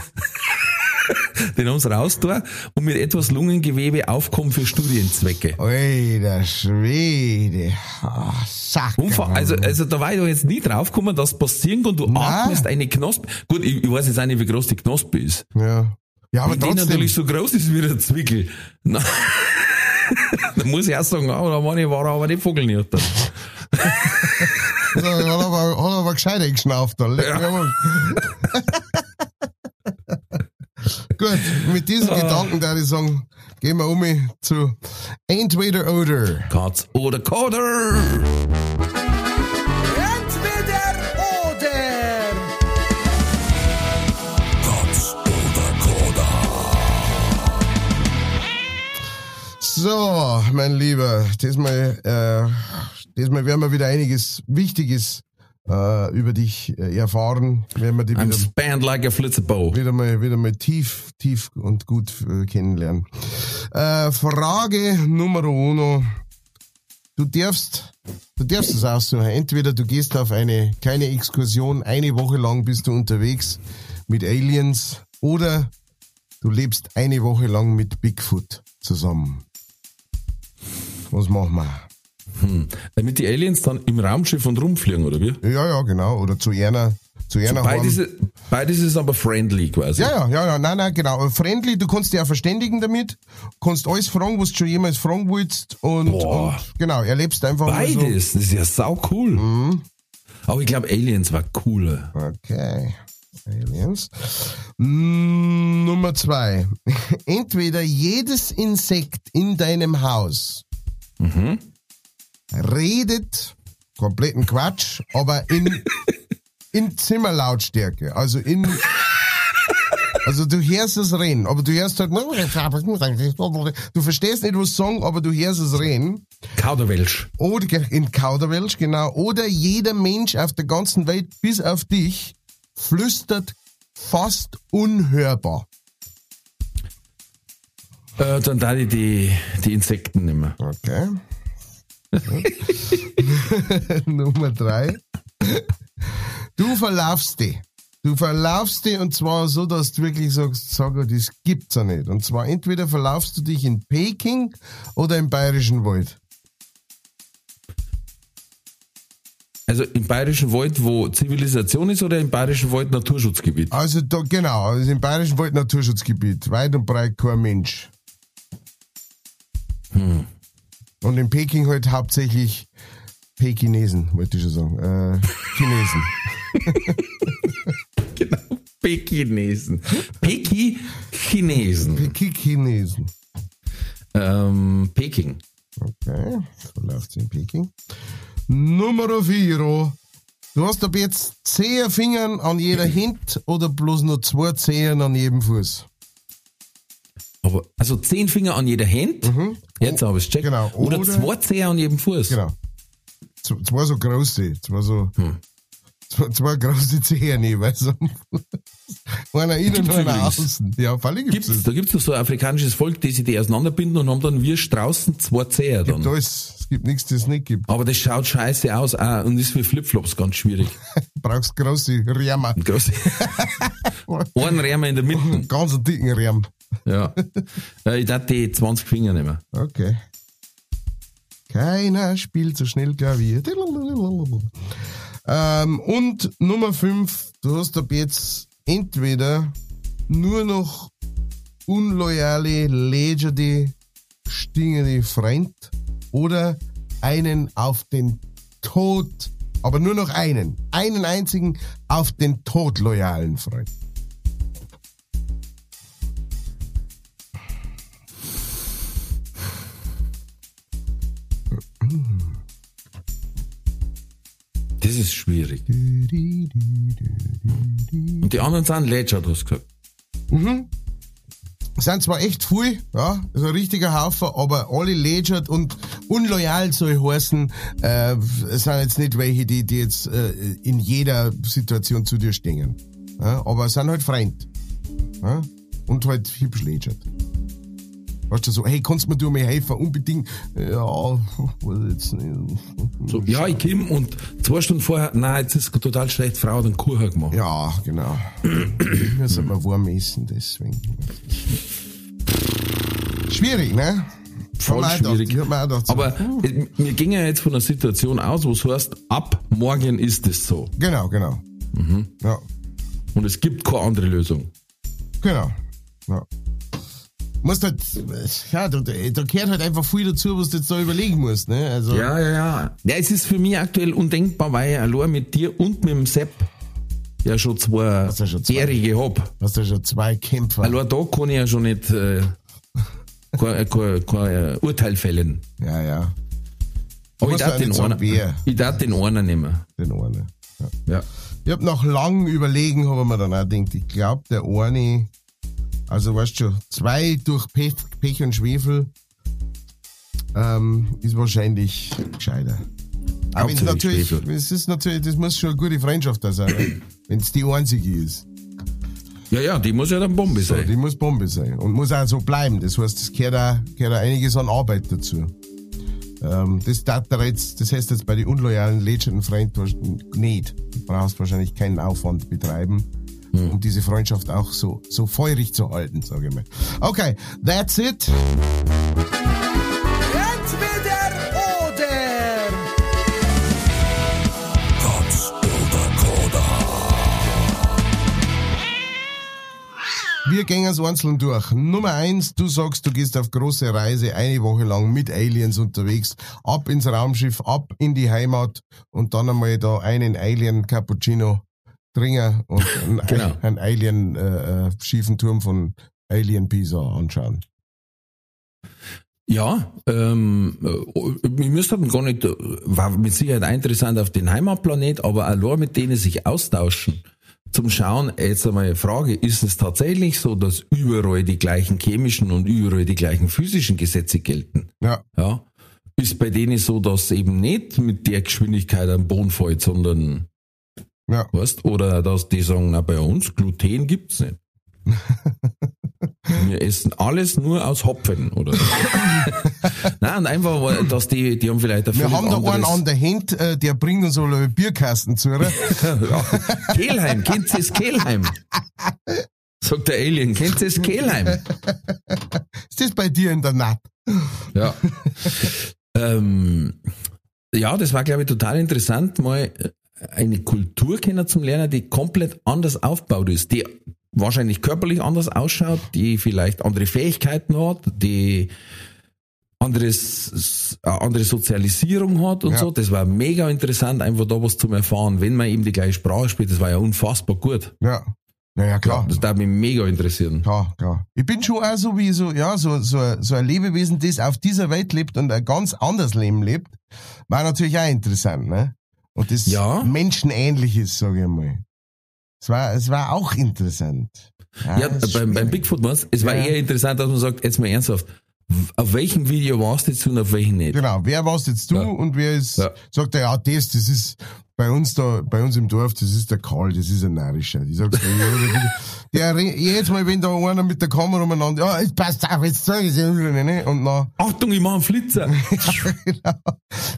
S2: *laughs* den haben's rausgetan und mit etwas Lungengewebe aufkommen für Studienzwecke.
S3: Alter Schwede. Oh, Sack.
S2: Umfang, also, also da war ich doch jetzt nie draufgekommen, dass passieren kann, du
S3: Nein.
S2: atmest eine Knospe. Gut, ich, ich weiß jetzt auch nicht, wie groß die Knospe ist.
S3: Ja. Ja, aber
S2: Wenn die
S3: trotzdem.
S2: natürlich so groß ist wie der Zwickel. *laughs* Na, da muss ich auch sagen, ah, da meine ich, war *laughs* er aber nicht Vogelnirter.
S3: hat aber, hat aber gescheit eingeschnauft. Da. Arsch. Gut, mit diesen
S2: Ah.
S3: Gedanken würde ich sagen, gehen wir um zu Entweder oder.
S2: Katz oder Koder.
S3: Entweder oder.
S1: Katz oder Koda.
S3: So, mein Lieber, diesmal, äh, diesmal werden wir wieder einiges Wichtiges äh, über dich äh, erfahren. Werden wir dich
S2: I'm
S3: wieder,
S2: like
S3: wieder mal, wieder mal tief, tief und gut äh, kennenlernen. Äh, Frage Nummer uno. Du darfst, du darfst es aussuchen. Entweder du gehst auf eine kleine Exkursion, eine Woche lang bist du unterwegs mit Aliens oder du lebst eine Woche lang mit Bigfoot zusammen. Was machen wir?
S2: Hm. Damit die Aliens dann im Raumschiff und rumfliegen, oder wie?
S3: Ja, ja, genau. Oder zu einer, zu einer
S2: Beides, ist- beides ist aber friendly quasi.
S3: Ja, ja, ja, ja, nein, nein, genau. Friendly, du kannst dich auch verständigen damit, kannst alles fragen, was du schon jemals fragen willst und, und genau, erlebst einfach mal so.
S2: Beides, das ist ja sau cool.
S3: Mhm.
S2: Aber ich glaube, Aliens war cooler.
S3: Okay. Aliens. Mm, Nummer zwei. *laughs* Entweder jedes Insekt in deinem Haus
S2: Mhm.
S3: Redet kompletten Quatsch, aber in, *laughs* in Zimmerlautstärke. Also in. Also du hörst es reden, aber du hörst halt. Du verstehst nicht, was sagen, aber du hörst es reden.
S2: Kauderwelsch.
S3: Oder in Kauderwelsch, genau. Oder jeder Mensch auf der ganzen Welt, bis auf dich, flüstert fast unhörbar.
S2: Äh, dann da ich die, die Insekten nehmen.
S3: Okay. *laughs* Nummer drei. Du verlaufst dich. Du verlaufst dich und zwar so, dass du wirklich sagst, sag, das gibt's ja nicht. Und zwar entweder verlaufst du dich in Peking oder im Bayerischen Wald.
S2: Also im Bayerischen Wald, wo Zivilisation ist, oder im Bayerischen Wald Naturschutzgebiet?
S3: Also da, genau, also im Bayerischen Wald Naturschutzgebiet. Weit und breit kein Mensch.
S2: Hm.
S3: Und in Peking halt hauptsächlich Pekinesen, wollte ich schon sagen. Äh, Chinesen. *laughs*
S2: Genau. Pekinesen. Peki-Chinesen.
S3: Peking-Chinesen.
S2: Ähm, Peking.
S3: Okay, so läuft's in Peking. Nummer 4. Du hast ab jetzt 10 Fingern an jeder *laughs* Hand oder bloß nur zwei Zehen an jedem Fuß?
S2: Aber, also zehn Finger an jeder Hand. Jetzt habe ich es checkt.
S3: Genau.
S2: Oder,
S3: Oder-
S2: zwei Zehen an jedem Fuß.
S3: Genau. Zwei so große, zwei so,
S2: Hm.
S3: zwei, zwei große Zehen am *laughs* Fuß. Einer innen und einer außen. Ja, völlig gibt's.
S2: Gibt's,
S3: das.
S2: da gibt es doch so ein afrikanisches Volk, die sich die auseinanderbinden und haben dann wie Straußen zwei Zehen
S3: Gibt
S2: dann.
S3: alles. Es gibt nichts, das es nicht gibt.
S2: Aber das schaut scheiße aus auch, und ist für Flipflops ganz schwierig.
S3: Du *laughs* brauchst große Riemen.
S2: Groß. *laughs* Einen Riemen in der Mitte.
S3: Ganz dicken Riemen.
S2: Ja. Ich darf die 20 Finger nehmen.
S3: Okay. Keiner spielt so schnell Klavier. Ähm, und Nummer 5, du hast ab jetzt entweder nur noch unloyale, lägerde, stingende Freund oder einen auf den Tod, aber nur noch einen, einen einzigen auf den Tod loyalen Freund.
S2: Das ist schwierig. Und die anderen sind Ledger, du hast gesagt.
S3: sind zwar echt viel, ja, so ein richtiger Haufen, aber alle legit und unloyal soll heißen, äh, sind jetzt nicht welche, die, die jetzt äh, in jeder Situation zu dir stehen. Ja, aber sind halt Freund. Ja, und halt hübsch legit. Weißt du, so, hey, kannst mir du mir helfen? Unbedingt. Ja, weiß jetzt nicht.
S2: So, ja, ich komm und zwei Stunden vorher, nein, jetzt ist total schlecht, Frau hat einen Kuchen gemacht.
S3: Ja, genau. Wir sollten mal warm essen, deswegen. Schwierig, ne?
S2: Voll schwierig.
S3: gedacht.
S2: Aber äh, wir gehen ja jetzt von einer Situation aus, wo es heißt, ab morgen ist es so.
S3: Genau, genau. Ja,
S2: Und es gibt keine andere Lösung.
S3: genau. Ja. Musst halt, ja, da, da gehört halt einfach viel dazu, was du jetzt da überlegen musst, ne? Also,
S2: Ja, ja, ja. Ja, es ist für mich aktuell undenkbar, weil ich allein mit dir und mit dem Sepp ja schon zwei
S3: Hast du schon zwei?
S2: Jährige hab.
S3: hast du schon zwei Kämpfer.
S2: Allein da kann ich ja schon nicht äh, kein, äh, kein, kein äh, Urteil fällen.
S3: Ja, ja.
S2: Aber ich darf den einen, ich darf den einen nehmen.
S3: Den einen. Ja.
S2: Ja.
S3: Ich hab nach langem Überlegen, habe mir dann auch gedacht, ich glaube, der eine, also weißt schon, zwei durch Pech, Pech und Schwefel, ähm, ist wahrscheinlich gescheiter. Aber
S2: Hauptsächlich
S3: natürlich, es ist natürlich, das muss schon eine gute Freundschaft da sein, wenn es die einzige ist.
S2: ja, ja, die muss ja dann Bombe
S3: So,
S2: sein.
S3: die muss Bombe sein und muss auch so bleiben. Das heißt, es gehört auch, gehört auch einiges an Arbeit dazu. Ähm, das, jetzt, das heißt jetzt bei den unloyalen legenden Freunden nicht. Du brauchst wahrscheinlich keinen Aufwand betreiben, um diese Freundschaft auch so, so feurig zu halten, sage ich mal. Okay, that's it.
S4: Entweder oder.
S1: Katz oder Koda.
S3: Wir gehen es einzeln durch. Nummer eins, du sagst, du gehst auf große Reise, eine Woche lang mit Aliens unterwegs, ab ins Raumschiff, ab in die Heimat und dann einmal da einen Alien Cappuccino trinken und *laughs* einen,
S2: Genau.
S3: einen Alien äh, äh, schiefen Turm von Alien Pisa anschauen.
S2: Ja, ähm, äh, wir müssten gar nicht, äh, war mit Sicherheit interessant auf den Heimatplanet, aber allein mit denen sich austauschen, zum Schauen, jetzt einmal eine Frage, ist es tatsächlich so, dass überall die gleichen chemischen und überall die gleichen physischen Gesetze gelten?
S3: Ja,
S2: Ja. ist bei denen so, dass eben nicht mit der Geschwindigkeit am Boden fällt, sondern,
S3: Ja.
S2: weißt, oder dass die sagen, na, bei uns Gluten gibt's nicht. *laughs* Wir essen alles nur aus Hopfen, oder? *laughs* Nein, einfach, dass die, die haben vielleicht ein
S3: Wir haben da einen an der Hand, äh, der bringt uns alle Bierkasten zu, oder? *laughs*
S2: ja. Kehlheim, kennt ihr das Kehlheim? Sagt der Alien, kennt ihr das Kehlheim?
S3: Ist das bei dir in der Nacht?
S2: Ja. ähm, ja, das war, glaube ich, total interessant, mal eine Kultur kennen zum Lernen, die komplett anders aufgebaut ist, die wahrscheinlich körperlich anders ausschaut, die vielleicht andere Fähigkeiten hat, die anderes, äh, andere Sozialisierung hat und
S3: Ja.
S2: so. Das war mega interessant, einfach da was zum erfahren, wenn man eben die gleiche Sprache spielt. Das war ja unfassbar gut.
S3: Ja. Naja, klar.
S2: Das darf mich mega interessieren.
S3: Klar, klar. Ich bin schon auch so wie so, ja, so, so, so ein Lebewesen, das auf dieser Welt lebt und ein ganz anderes Leben lebt, war natürlich auch interessant, ne? Und das
S2: Ja.
S3: menschenähnlich ist, sage ich mal. Es war, es war auch interessant.
S2: Ja,
S3: es ist
S2: beim, beim. Bigfoot was, es war
S3: Ja.
S2: eher interessant, dass man sagt, jetzt mal ernsthaft, auf welchem Video warst du jetzt und auf welchem nicht?
S3: Genau, wer warst jetzt du
S2: Ja.
S3: und wer ist,
S2: Ja.
S3: sagt er, ja, das, das ist bei uns da, bei uns im Dorf, das ist der Karl, das ist ein Narischer. Ich sag's dir, der, jedes Mal, wenn da einer mit der Kamera umeinander, ja, jetzt passt auf, jetzt sag ich's ne? Und dann,
S2: Achtung, ich mach einen Flitzer. *laughs*
S3: genau.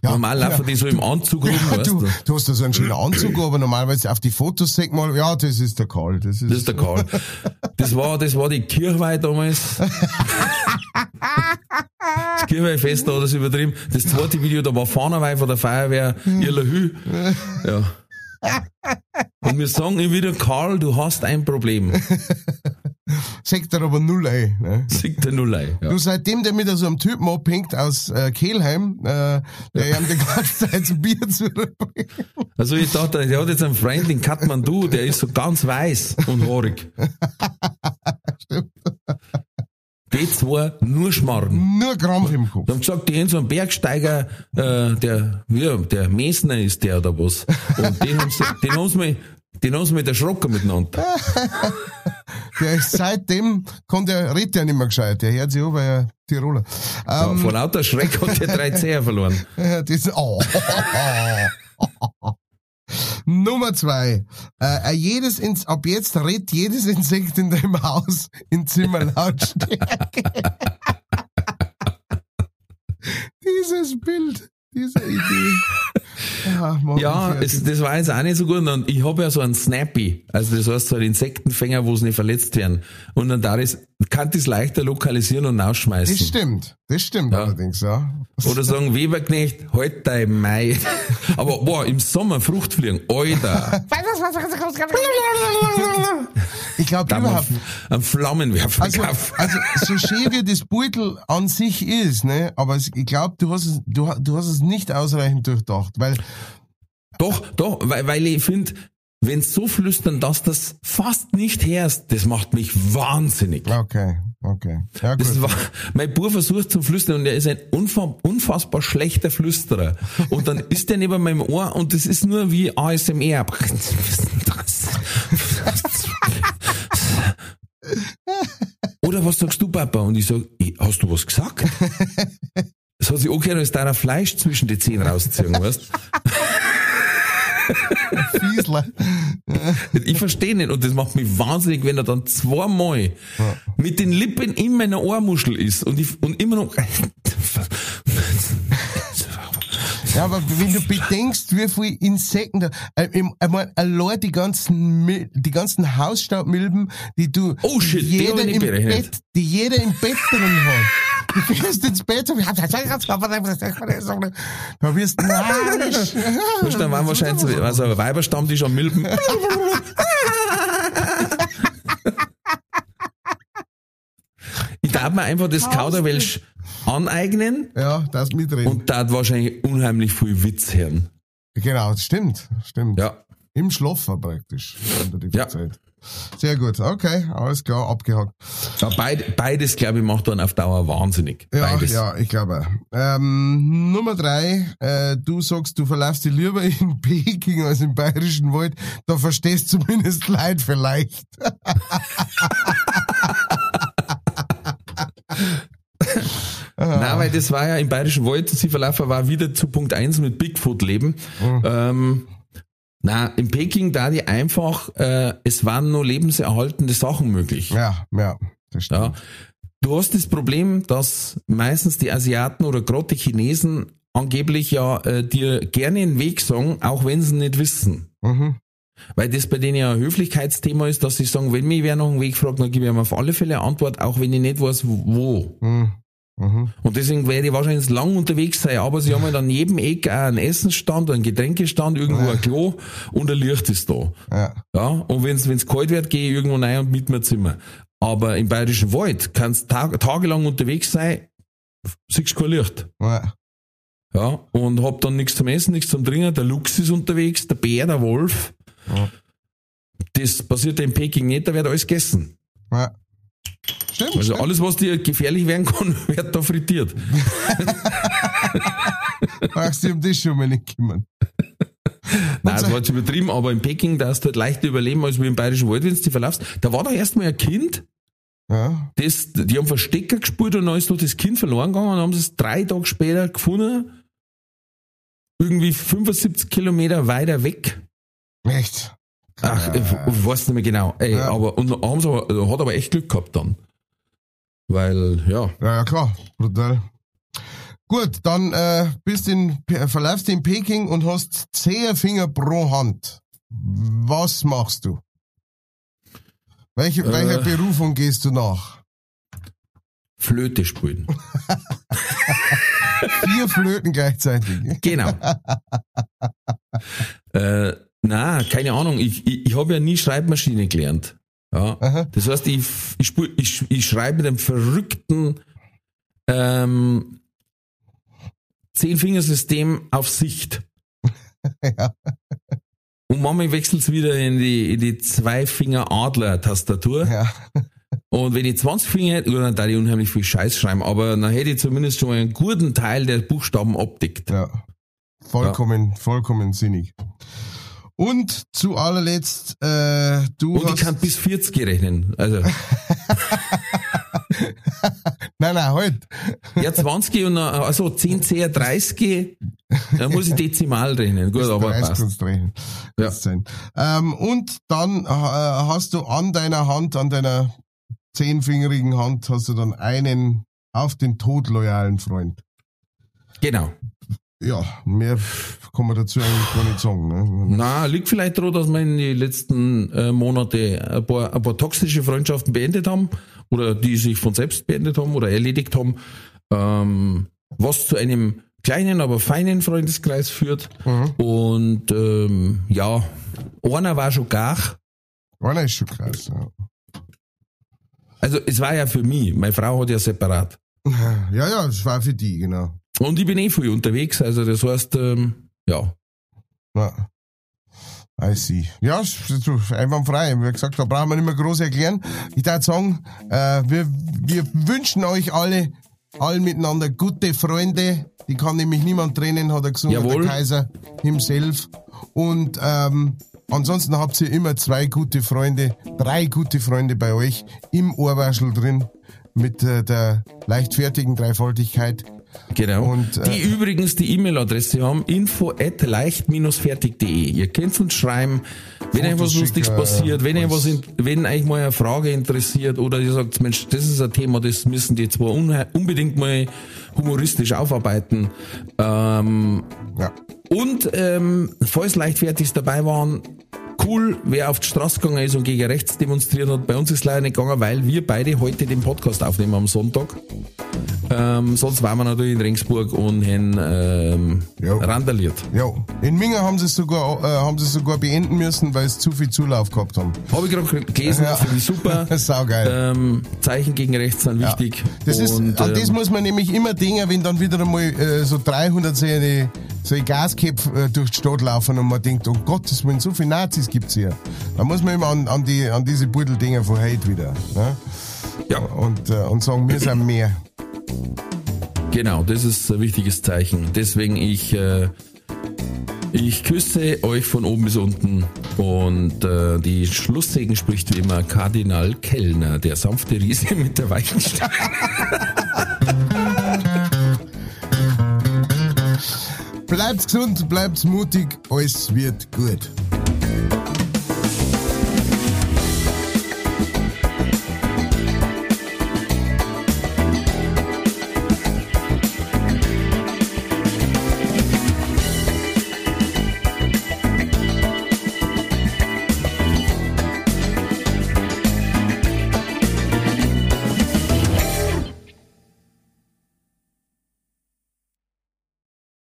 S3: Ja,
S2: Normal laufen die so im Anzug rum,
S3: Ja,
S2: weißt
S3: du,
S2: du?
S3: du hast da so einen schönen Anzug, aber normalerweise auf die Fotos sagt man, ja, das ist der Karl. Das ist,
S2: Das ist der Karl. Das war, das war die Kirchweih damals. Das Kirchweihfest da hat das übertrieben. Das zweite Video, da war Fahnerweih von der Feuerwehr, Irlerhü. Ja. Und wir sagen ihm wieder, Karl, du hast ein Problem. *laughs*
S3: sagt er aber null ein. Ne?
S2: Sieht der Nullei. Ja.
S3: Du, seitdem der mit so einem Typen abhängt aus äh, Kehlheim, äh, der ihm die ganze Zeit so Bier zurückbringt.
S2: Also ich dachte, der hat jetzt einen Freund in Kathmandu, der ist so ganz weiß und haarig. *laughs* Die zwei nur schmarren.
S3: Nur Krampf im Kopf.
S2: Die haben gesagt, die haben so einen Bergsteiger, äh, der, ja, der Mesner ist der oder was. Und den haben sie, den haben sie mir, den haben sie mit erschrocken miteinander. *laughs*
S3: Der ist seitdem, kann der, redet ja nicht mehr gescheit. Der hört sich an, weil er Tiroler.
S2: Ja,
S3: Ähm,
S2: vor lauter Schreck hat der drei Zähne verloren. *laughs*
S3: Ja, das, oh. *laughs* Nummer zwei. Äh, jedes ins, ab jetzt redet jedes Insekt in deinem Haus in Zimmerlautstärke. *laughs* Dieses Bild, diese Idee. Ja,
S2: Ja, es, das war jetzt auch nicht so gut. Und ich habe ja so einen Snappy, also das heißt so einen Insektenfänger, wo sie nicht verletzt werden. Und dann da ist, kann das leichter lokalisieren und
S3: das
S2: rausschmeißen.
S3: stimmt, das stimmt
S2: Ja.
S3: allerdings, ja.
S2: Oder sagen, Weberknecht, halt dein Mai. *laughs* Aber boah, im Sommer Fruchtfliegen, Alter. *laughs*
S3: Ich glaube überhaupt,
S2: einen Flammenwerfer
S3: Also, also so schön wie das Beutel an sich ist, ne, aber ich glaube, du hast es, du, du hast es nicht ausreichend durchdacht, weil
S2: Doch, doch, weil, weil ich finde, wenn so flüstern, dass das fast nicht hörst, das macht mich wahnsinnig.
S3: okay, okay, ja gut.
S2: Das war, mein Bub versucht zu flüstern und er ist ein unfa unfassbar schlechter Flüsterer. Und dann ist der neben meinem Ohr und das ist nur wie *laughs* ASMR. Oder was sagst du, Papa? Und ich sag, "Eh, hast du was gesagt? *laughs* Das hat sich angehört, als da ein Fleisch zwischen die Zähne rausziehen, weißt?
S3: Fiesler.
S2: Ich verstehe nicht und das macht mich wahnsinnig, wenn er dann zweimal mit den Lippen in meiner Ohrmuschel ist und, ich, und immer noch.
S3: Ja, aber wenn du bedenkst, wie viel Insekten da, äh, mein, allein die ganzen, Mil- die ganzen Hausstaubmilben, die du,
S2: Oh shit, die
S3: jeder im
S2: berechnet.
S3: Bett, die jeder im Bett drin hat. Du gehst ins Bett und da wirst du narrisch.
S2: Dann waren wahrscheinlich so, also Weiberstammtisch am Milben. Ich darf mir einfach das Kauderwelsch aneignen
S3: Ja, das mitreden.
S2: und da hat wahrscheinlich unheimlich viel Witz hören.
S3: genau, das stimmt, stimmt.
S2: Ja.
S3: Im Schlaffer praktisch.
S2: Ja.
S3: verzeiht. Sehr gut, okay, alles klar, abgehakt.
S2: ja beid, beides, glaube ich, macht dann auf Dauer wahnsinnig.
S3: Ja,
S2: Beides.
S3: ja, ich glaube. auch. Ähm, Nummer drei, äh, du sagst, du verläufst dich lieber in *laughs* Peking als im Bayerischen Wald. Da verstehst zumindest Leid vielleicht. *laughs*
S2: Nein, weil das war ja im Bayerischen Wald, sie verlaufen war wieder zu Punkt 1 mit Bigfoot leben. Ähm, na, in Peking da die einfach, äh, es waren nur lebenserhaltende Sachen möglich.
S3: Ja, ja, das stimmt.
S2: Ja. Du hast das Problem, dass meistens die Asiaten oder gerade die Chinesen angeblich ja äh, dir gerne einen Weg sagen, auch wenn sie nicht wissen.
S3: Mhm.
S2: Weil das bei denen ja ein Höflichkeitsthema ist, dass sie sagen, wenn mich wer noch einen Weg fragt, dann gebe ich ihm auf alle Fälle eine Antwort, auch wenn ich nicht weiß, wo.
S3: Mhm. Mhm.
S2: Und deswegen werde ich wahrscheinlich lang unterwegs sein, aber sie haben halt an jedem Eck auch einen Essensstand, einen Getränkestand, irgendwo ein Klo und ein Licht ist da.
S3: Ja.
S2: Ja, und wenn's wenn's kalt wird, gehe ich irgendwo rein und mit mir Zimmer. Aber im Bayerischen Wald kannst tag, tagelang unterwegs sein, siehst kein Licht.
S3: Ja.
S2: Ja, und hab dann nichts zum Essen, nichts zum Trinken. Der Luchs ist unterwegs, der Bär, der Wolf.
S3: Ja.
S2: Das passiert ja in Peking nicht, da wird alles gegessen.
S3: ja. Stimmt,
S2: Also
S3: stimmt.
S2: alles, was dir gefährlich werden kann, *laughs* wird da frittiert.
S3: Brauchst du um das schon mal nicht kümmern.
S2: Nein, das war jetzt übertrieben, aber in Peking, da hast du halt leichter überleben als wie im Bayerischen Wald, wenn du die verlaufst. Da war da erstmal ein Kind,
S3: Ja.
S2: das, die haben Verstecker gespielt und dann ist noch das Kind verloren gegangen und haben es drei Tage später gefunden. Irgendwie 75 Kilometer weiter weg.
S3: Echt.
S2: Ach, ich weiß nicht mehr genau. Ey,
S3: Ja.
S2: aber, und haben sie aber, hat aber echt Glück gehabt dann. Weil, ja,
S3: Ja, ja klar, brutal. Gut, dann äh, bist in, Pe- verläufst in Peking und hast zehn Finger pro Hand. Was machst du? Welche,
S2: Äh.
S3: welcher Berufung gehst du nach?
S2: Flöte spielen. *laughs*
S3: Vier Flöten gleichzeitig.
S2: Genau. *laughs* äh, na, keine Ahnung. Ich, ich, ich habe ja nie Schreibmaschine gelernt. Ja.
S3: Aha.
S2: Das heißt, ich, ich, ich, ich schreibe mit einem verrückten ähm, Zehn-Fingersystem auf Sicht. *laughs*
S3: Ja.
S2: Und manchmal wechselt es wieder in die, in die Zwei-Finger-Adler-Tastatur.
S3: Ja. *laughs*
S2: Und wenn ich 20 Finger hätte, dann da ich unheimlich viel Scheiß schreiben, aber dann hätte ich zumindest schon einen guten Teil der Buchstaben abdeckt.
S3: ja. Vollkommen, vollkommen sinnig. Und zu allerletzt, äh, du
S2: Und ich
S3: hast...
S2: kann bis 40 rechnen. Also, *laughs*
S3: nein, nein, halt.
S2: ja, 20 und dann, also 10, 10, 30, dann muss ich dezimal rechnen. Gut, aber
S3: 30
S2: passt.
S3: rechnen.
S2: Ja.
S3: Ähm, und dann äh, hast du an deiner Hand, an deiner zehnfingerigen Hand, hast du dann einen auf den Tod loyalen Freund.
S2: Genau.
S3: Ja, mehr kann man dazu eigentlich gar nicht sagen. Ne?
S2: Na, liegt vielleicht daran, dass wir in den letzten äh, Monate ein paar, ein paar toxische Freundschaften beendet haben oder die sich von selbst beendet haben oder erledigt haben, ähm, was zu einem kleinen, aber feinen Freundeskreis führt. Und ähm, ja, einer war schon gar.
S3: Einer ist schon krass. Ja,
S2: Also es war ja für mich, meine Frau hat ja separat.
S3: ja, ja das war für die, genau.
S2: Und ich bin eh viel unterwegs, also das heißt, ähm, ja.
S3: Ja. I see. Ja, einwandfrei. Wie gesagt, da brauchen wir nicht mehr groß erklären. Ich darf sagen, äh, wir, wir wünschen euch alle, allen miteinander gute Freunde. Die kann nämlich niemand trennen, hat er gesungen,
S2: Jawohl.
S3: der Kaiser himself. Und ähm, ansonsten habt ihr immer zwei gute Freunde, drei gute Freunde bei euch im Ohrwaschel drin mit äh, der leichtfertigen Dreifaltigkeit.
S2: Genau.
S3: Und, äh,
S2: die übrigens die E-Mail-Adresse haben, info at leicht-fertig.de. Ihr könnt uns schreiben, wenn euch was Lustiges
S3: schicken,
S2: passiert, wenn euch
S3: was-
S2: in, wenn euch mal eine Frage interessiert oder ihr sagt, Mensch, das ist ein Thema, das müssen die zwar unbedingt mal humoristisch aufarbeiten. Ähm,
S3: Ja.
S2: und ähm, falls leichtfertig dabei waren, cool, wer auf die Straße gegangen ist und gegen rechts demonstriert hat. Bei uns ist leider nicht gegangen, weil wir beide heute den Podcast aufnehmen am Sonntag. Ähm, sonst waren wir natürlich in Regensburg und haben ähm,
S3: Jo.
S2: randaliert.
S3: Ja, in Minga haben sie es sogar, äh, haben sie sogar beenden müssen, weil sie zu viel Zulauf gehabt haben.
S2: Habe ich gerade gelesen,
S3: Ja.
S2: finde ich super. *laughs*
S3: Saugeil.
S2: Ähm, Zeichen gegen rechts sind
S3: Ja.
S2: wichtig.
S3: Das ist,
S2: und,
S3: an das
S2: ähm,
S3: muss man nämlich immer denken, wenn dann wieder einmal äh, so 300 solche, solche Gasköpfe äh, durch die Stadt laufen und man denkt, oh Gottes Willen, so viele Nazis gibt's hier. Da muss man immer an, an, die, an diese Beuteldinger von heute wieder. Ne?
S2: ja,
S3: Und, äh, und sagen, wir sind mehr.
S2: genau, das ist ein wichtiges Zeichen. Deswegen ich, äh, ich küsse euch von oben bis unten und äh, die Schlusssegen spricht wie immer Kardinal Kellner, der sanfte Riese *laughs* mit der weichen Stimme.
S3: Bleibt gesund, bleibt mutig, alles wird gut.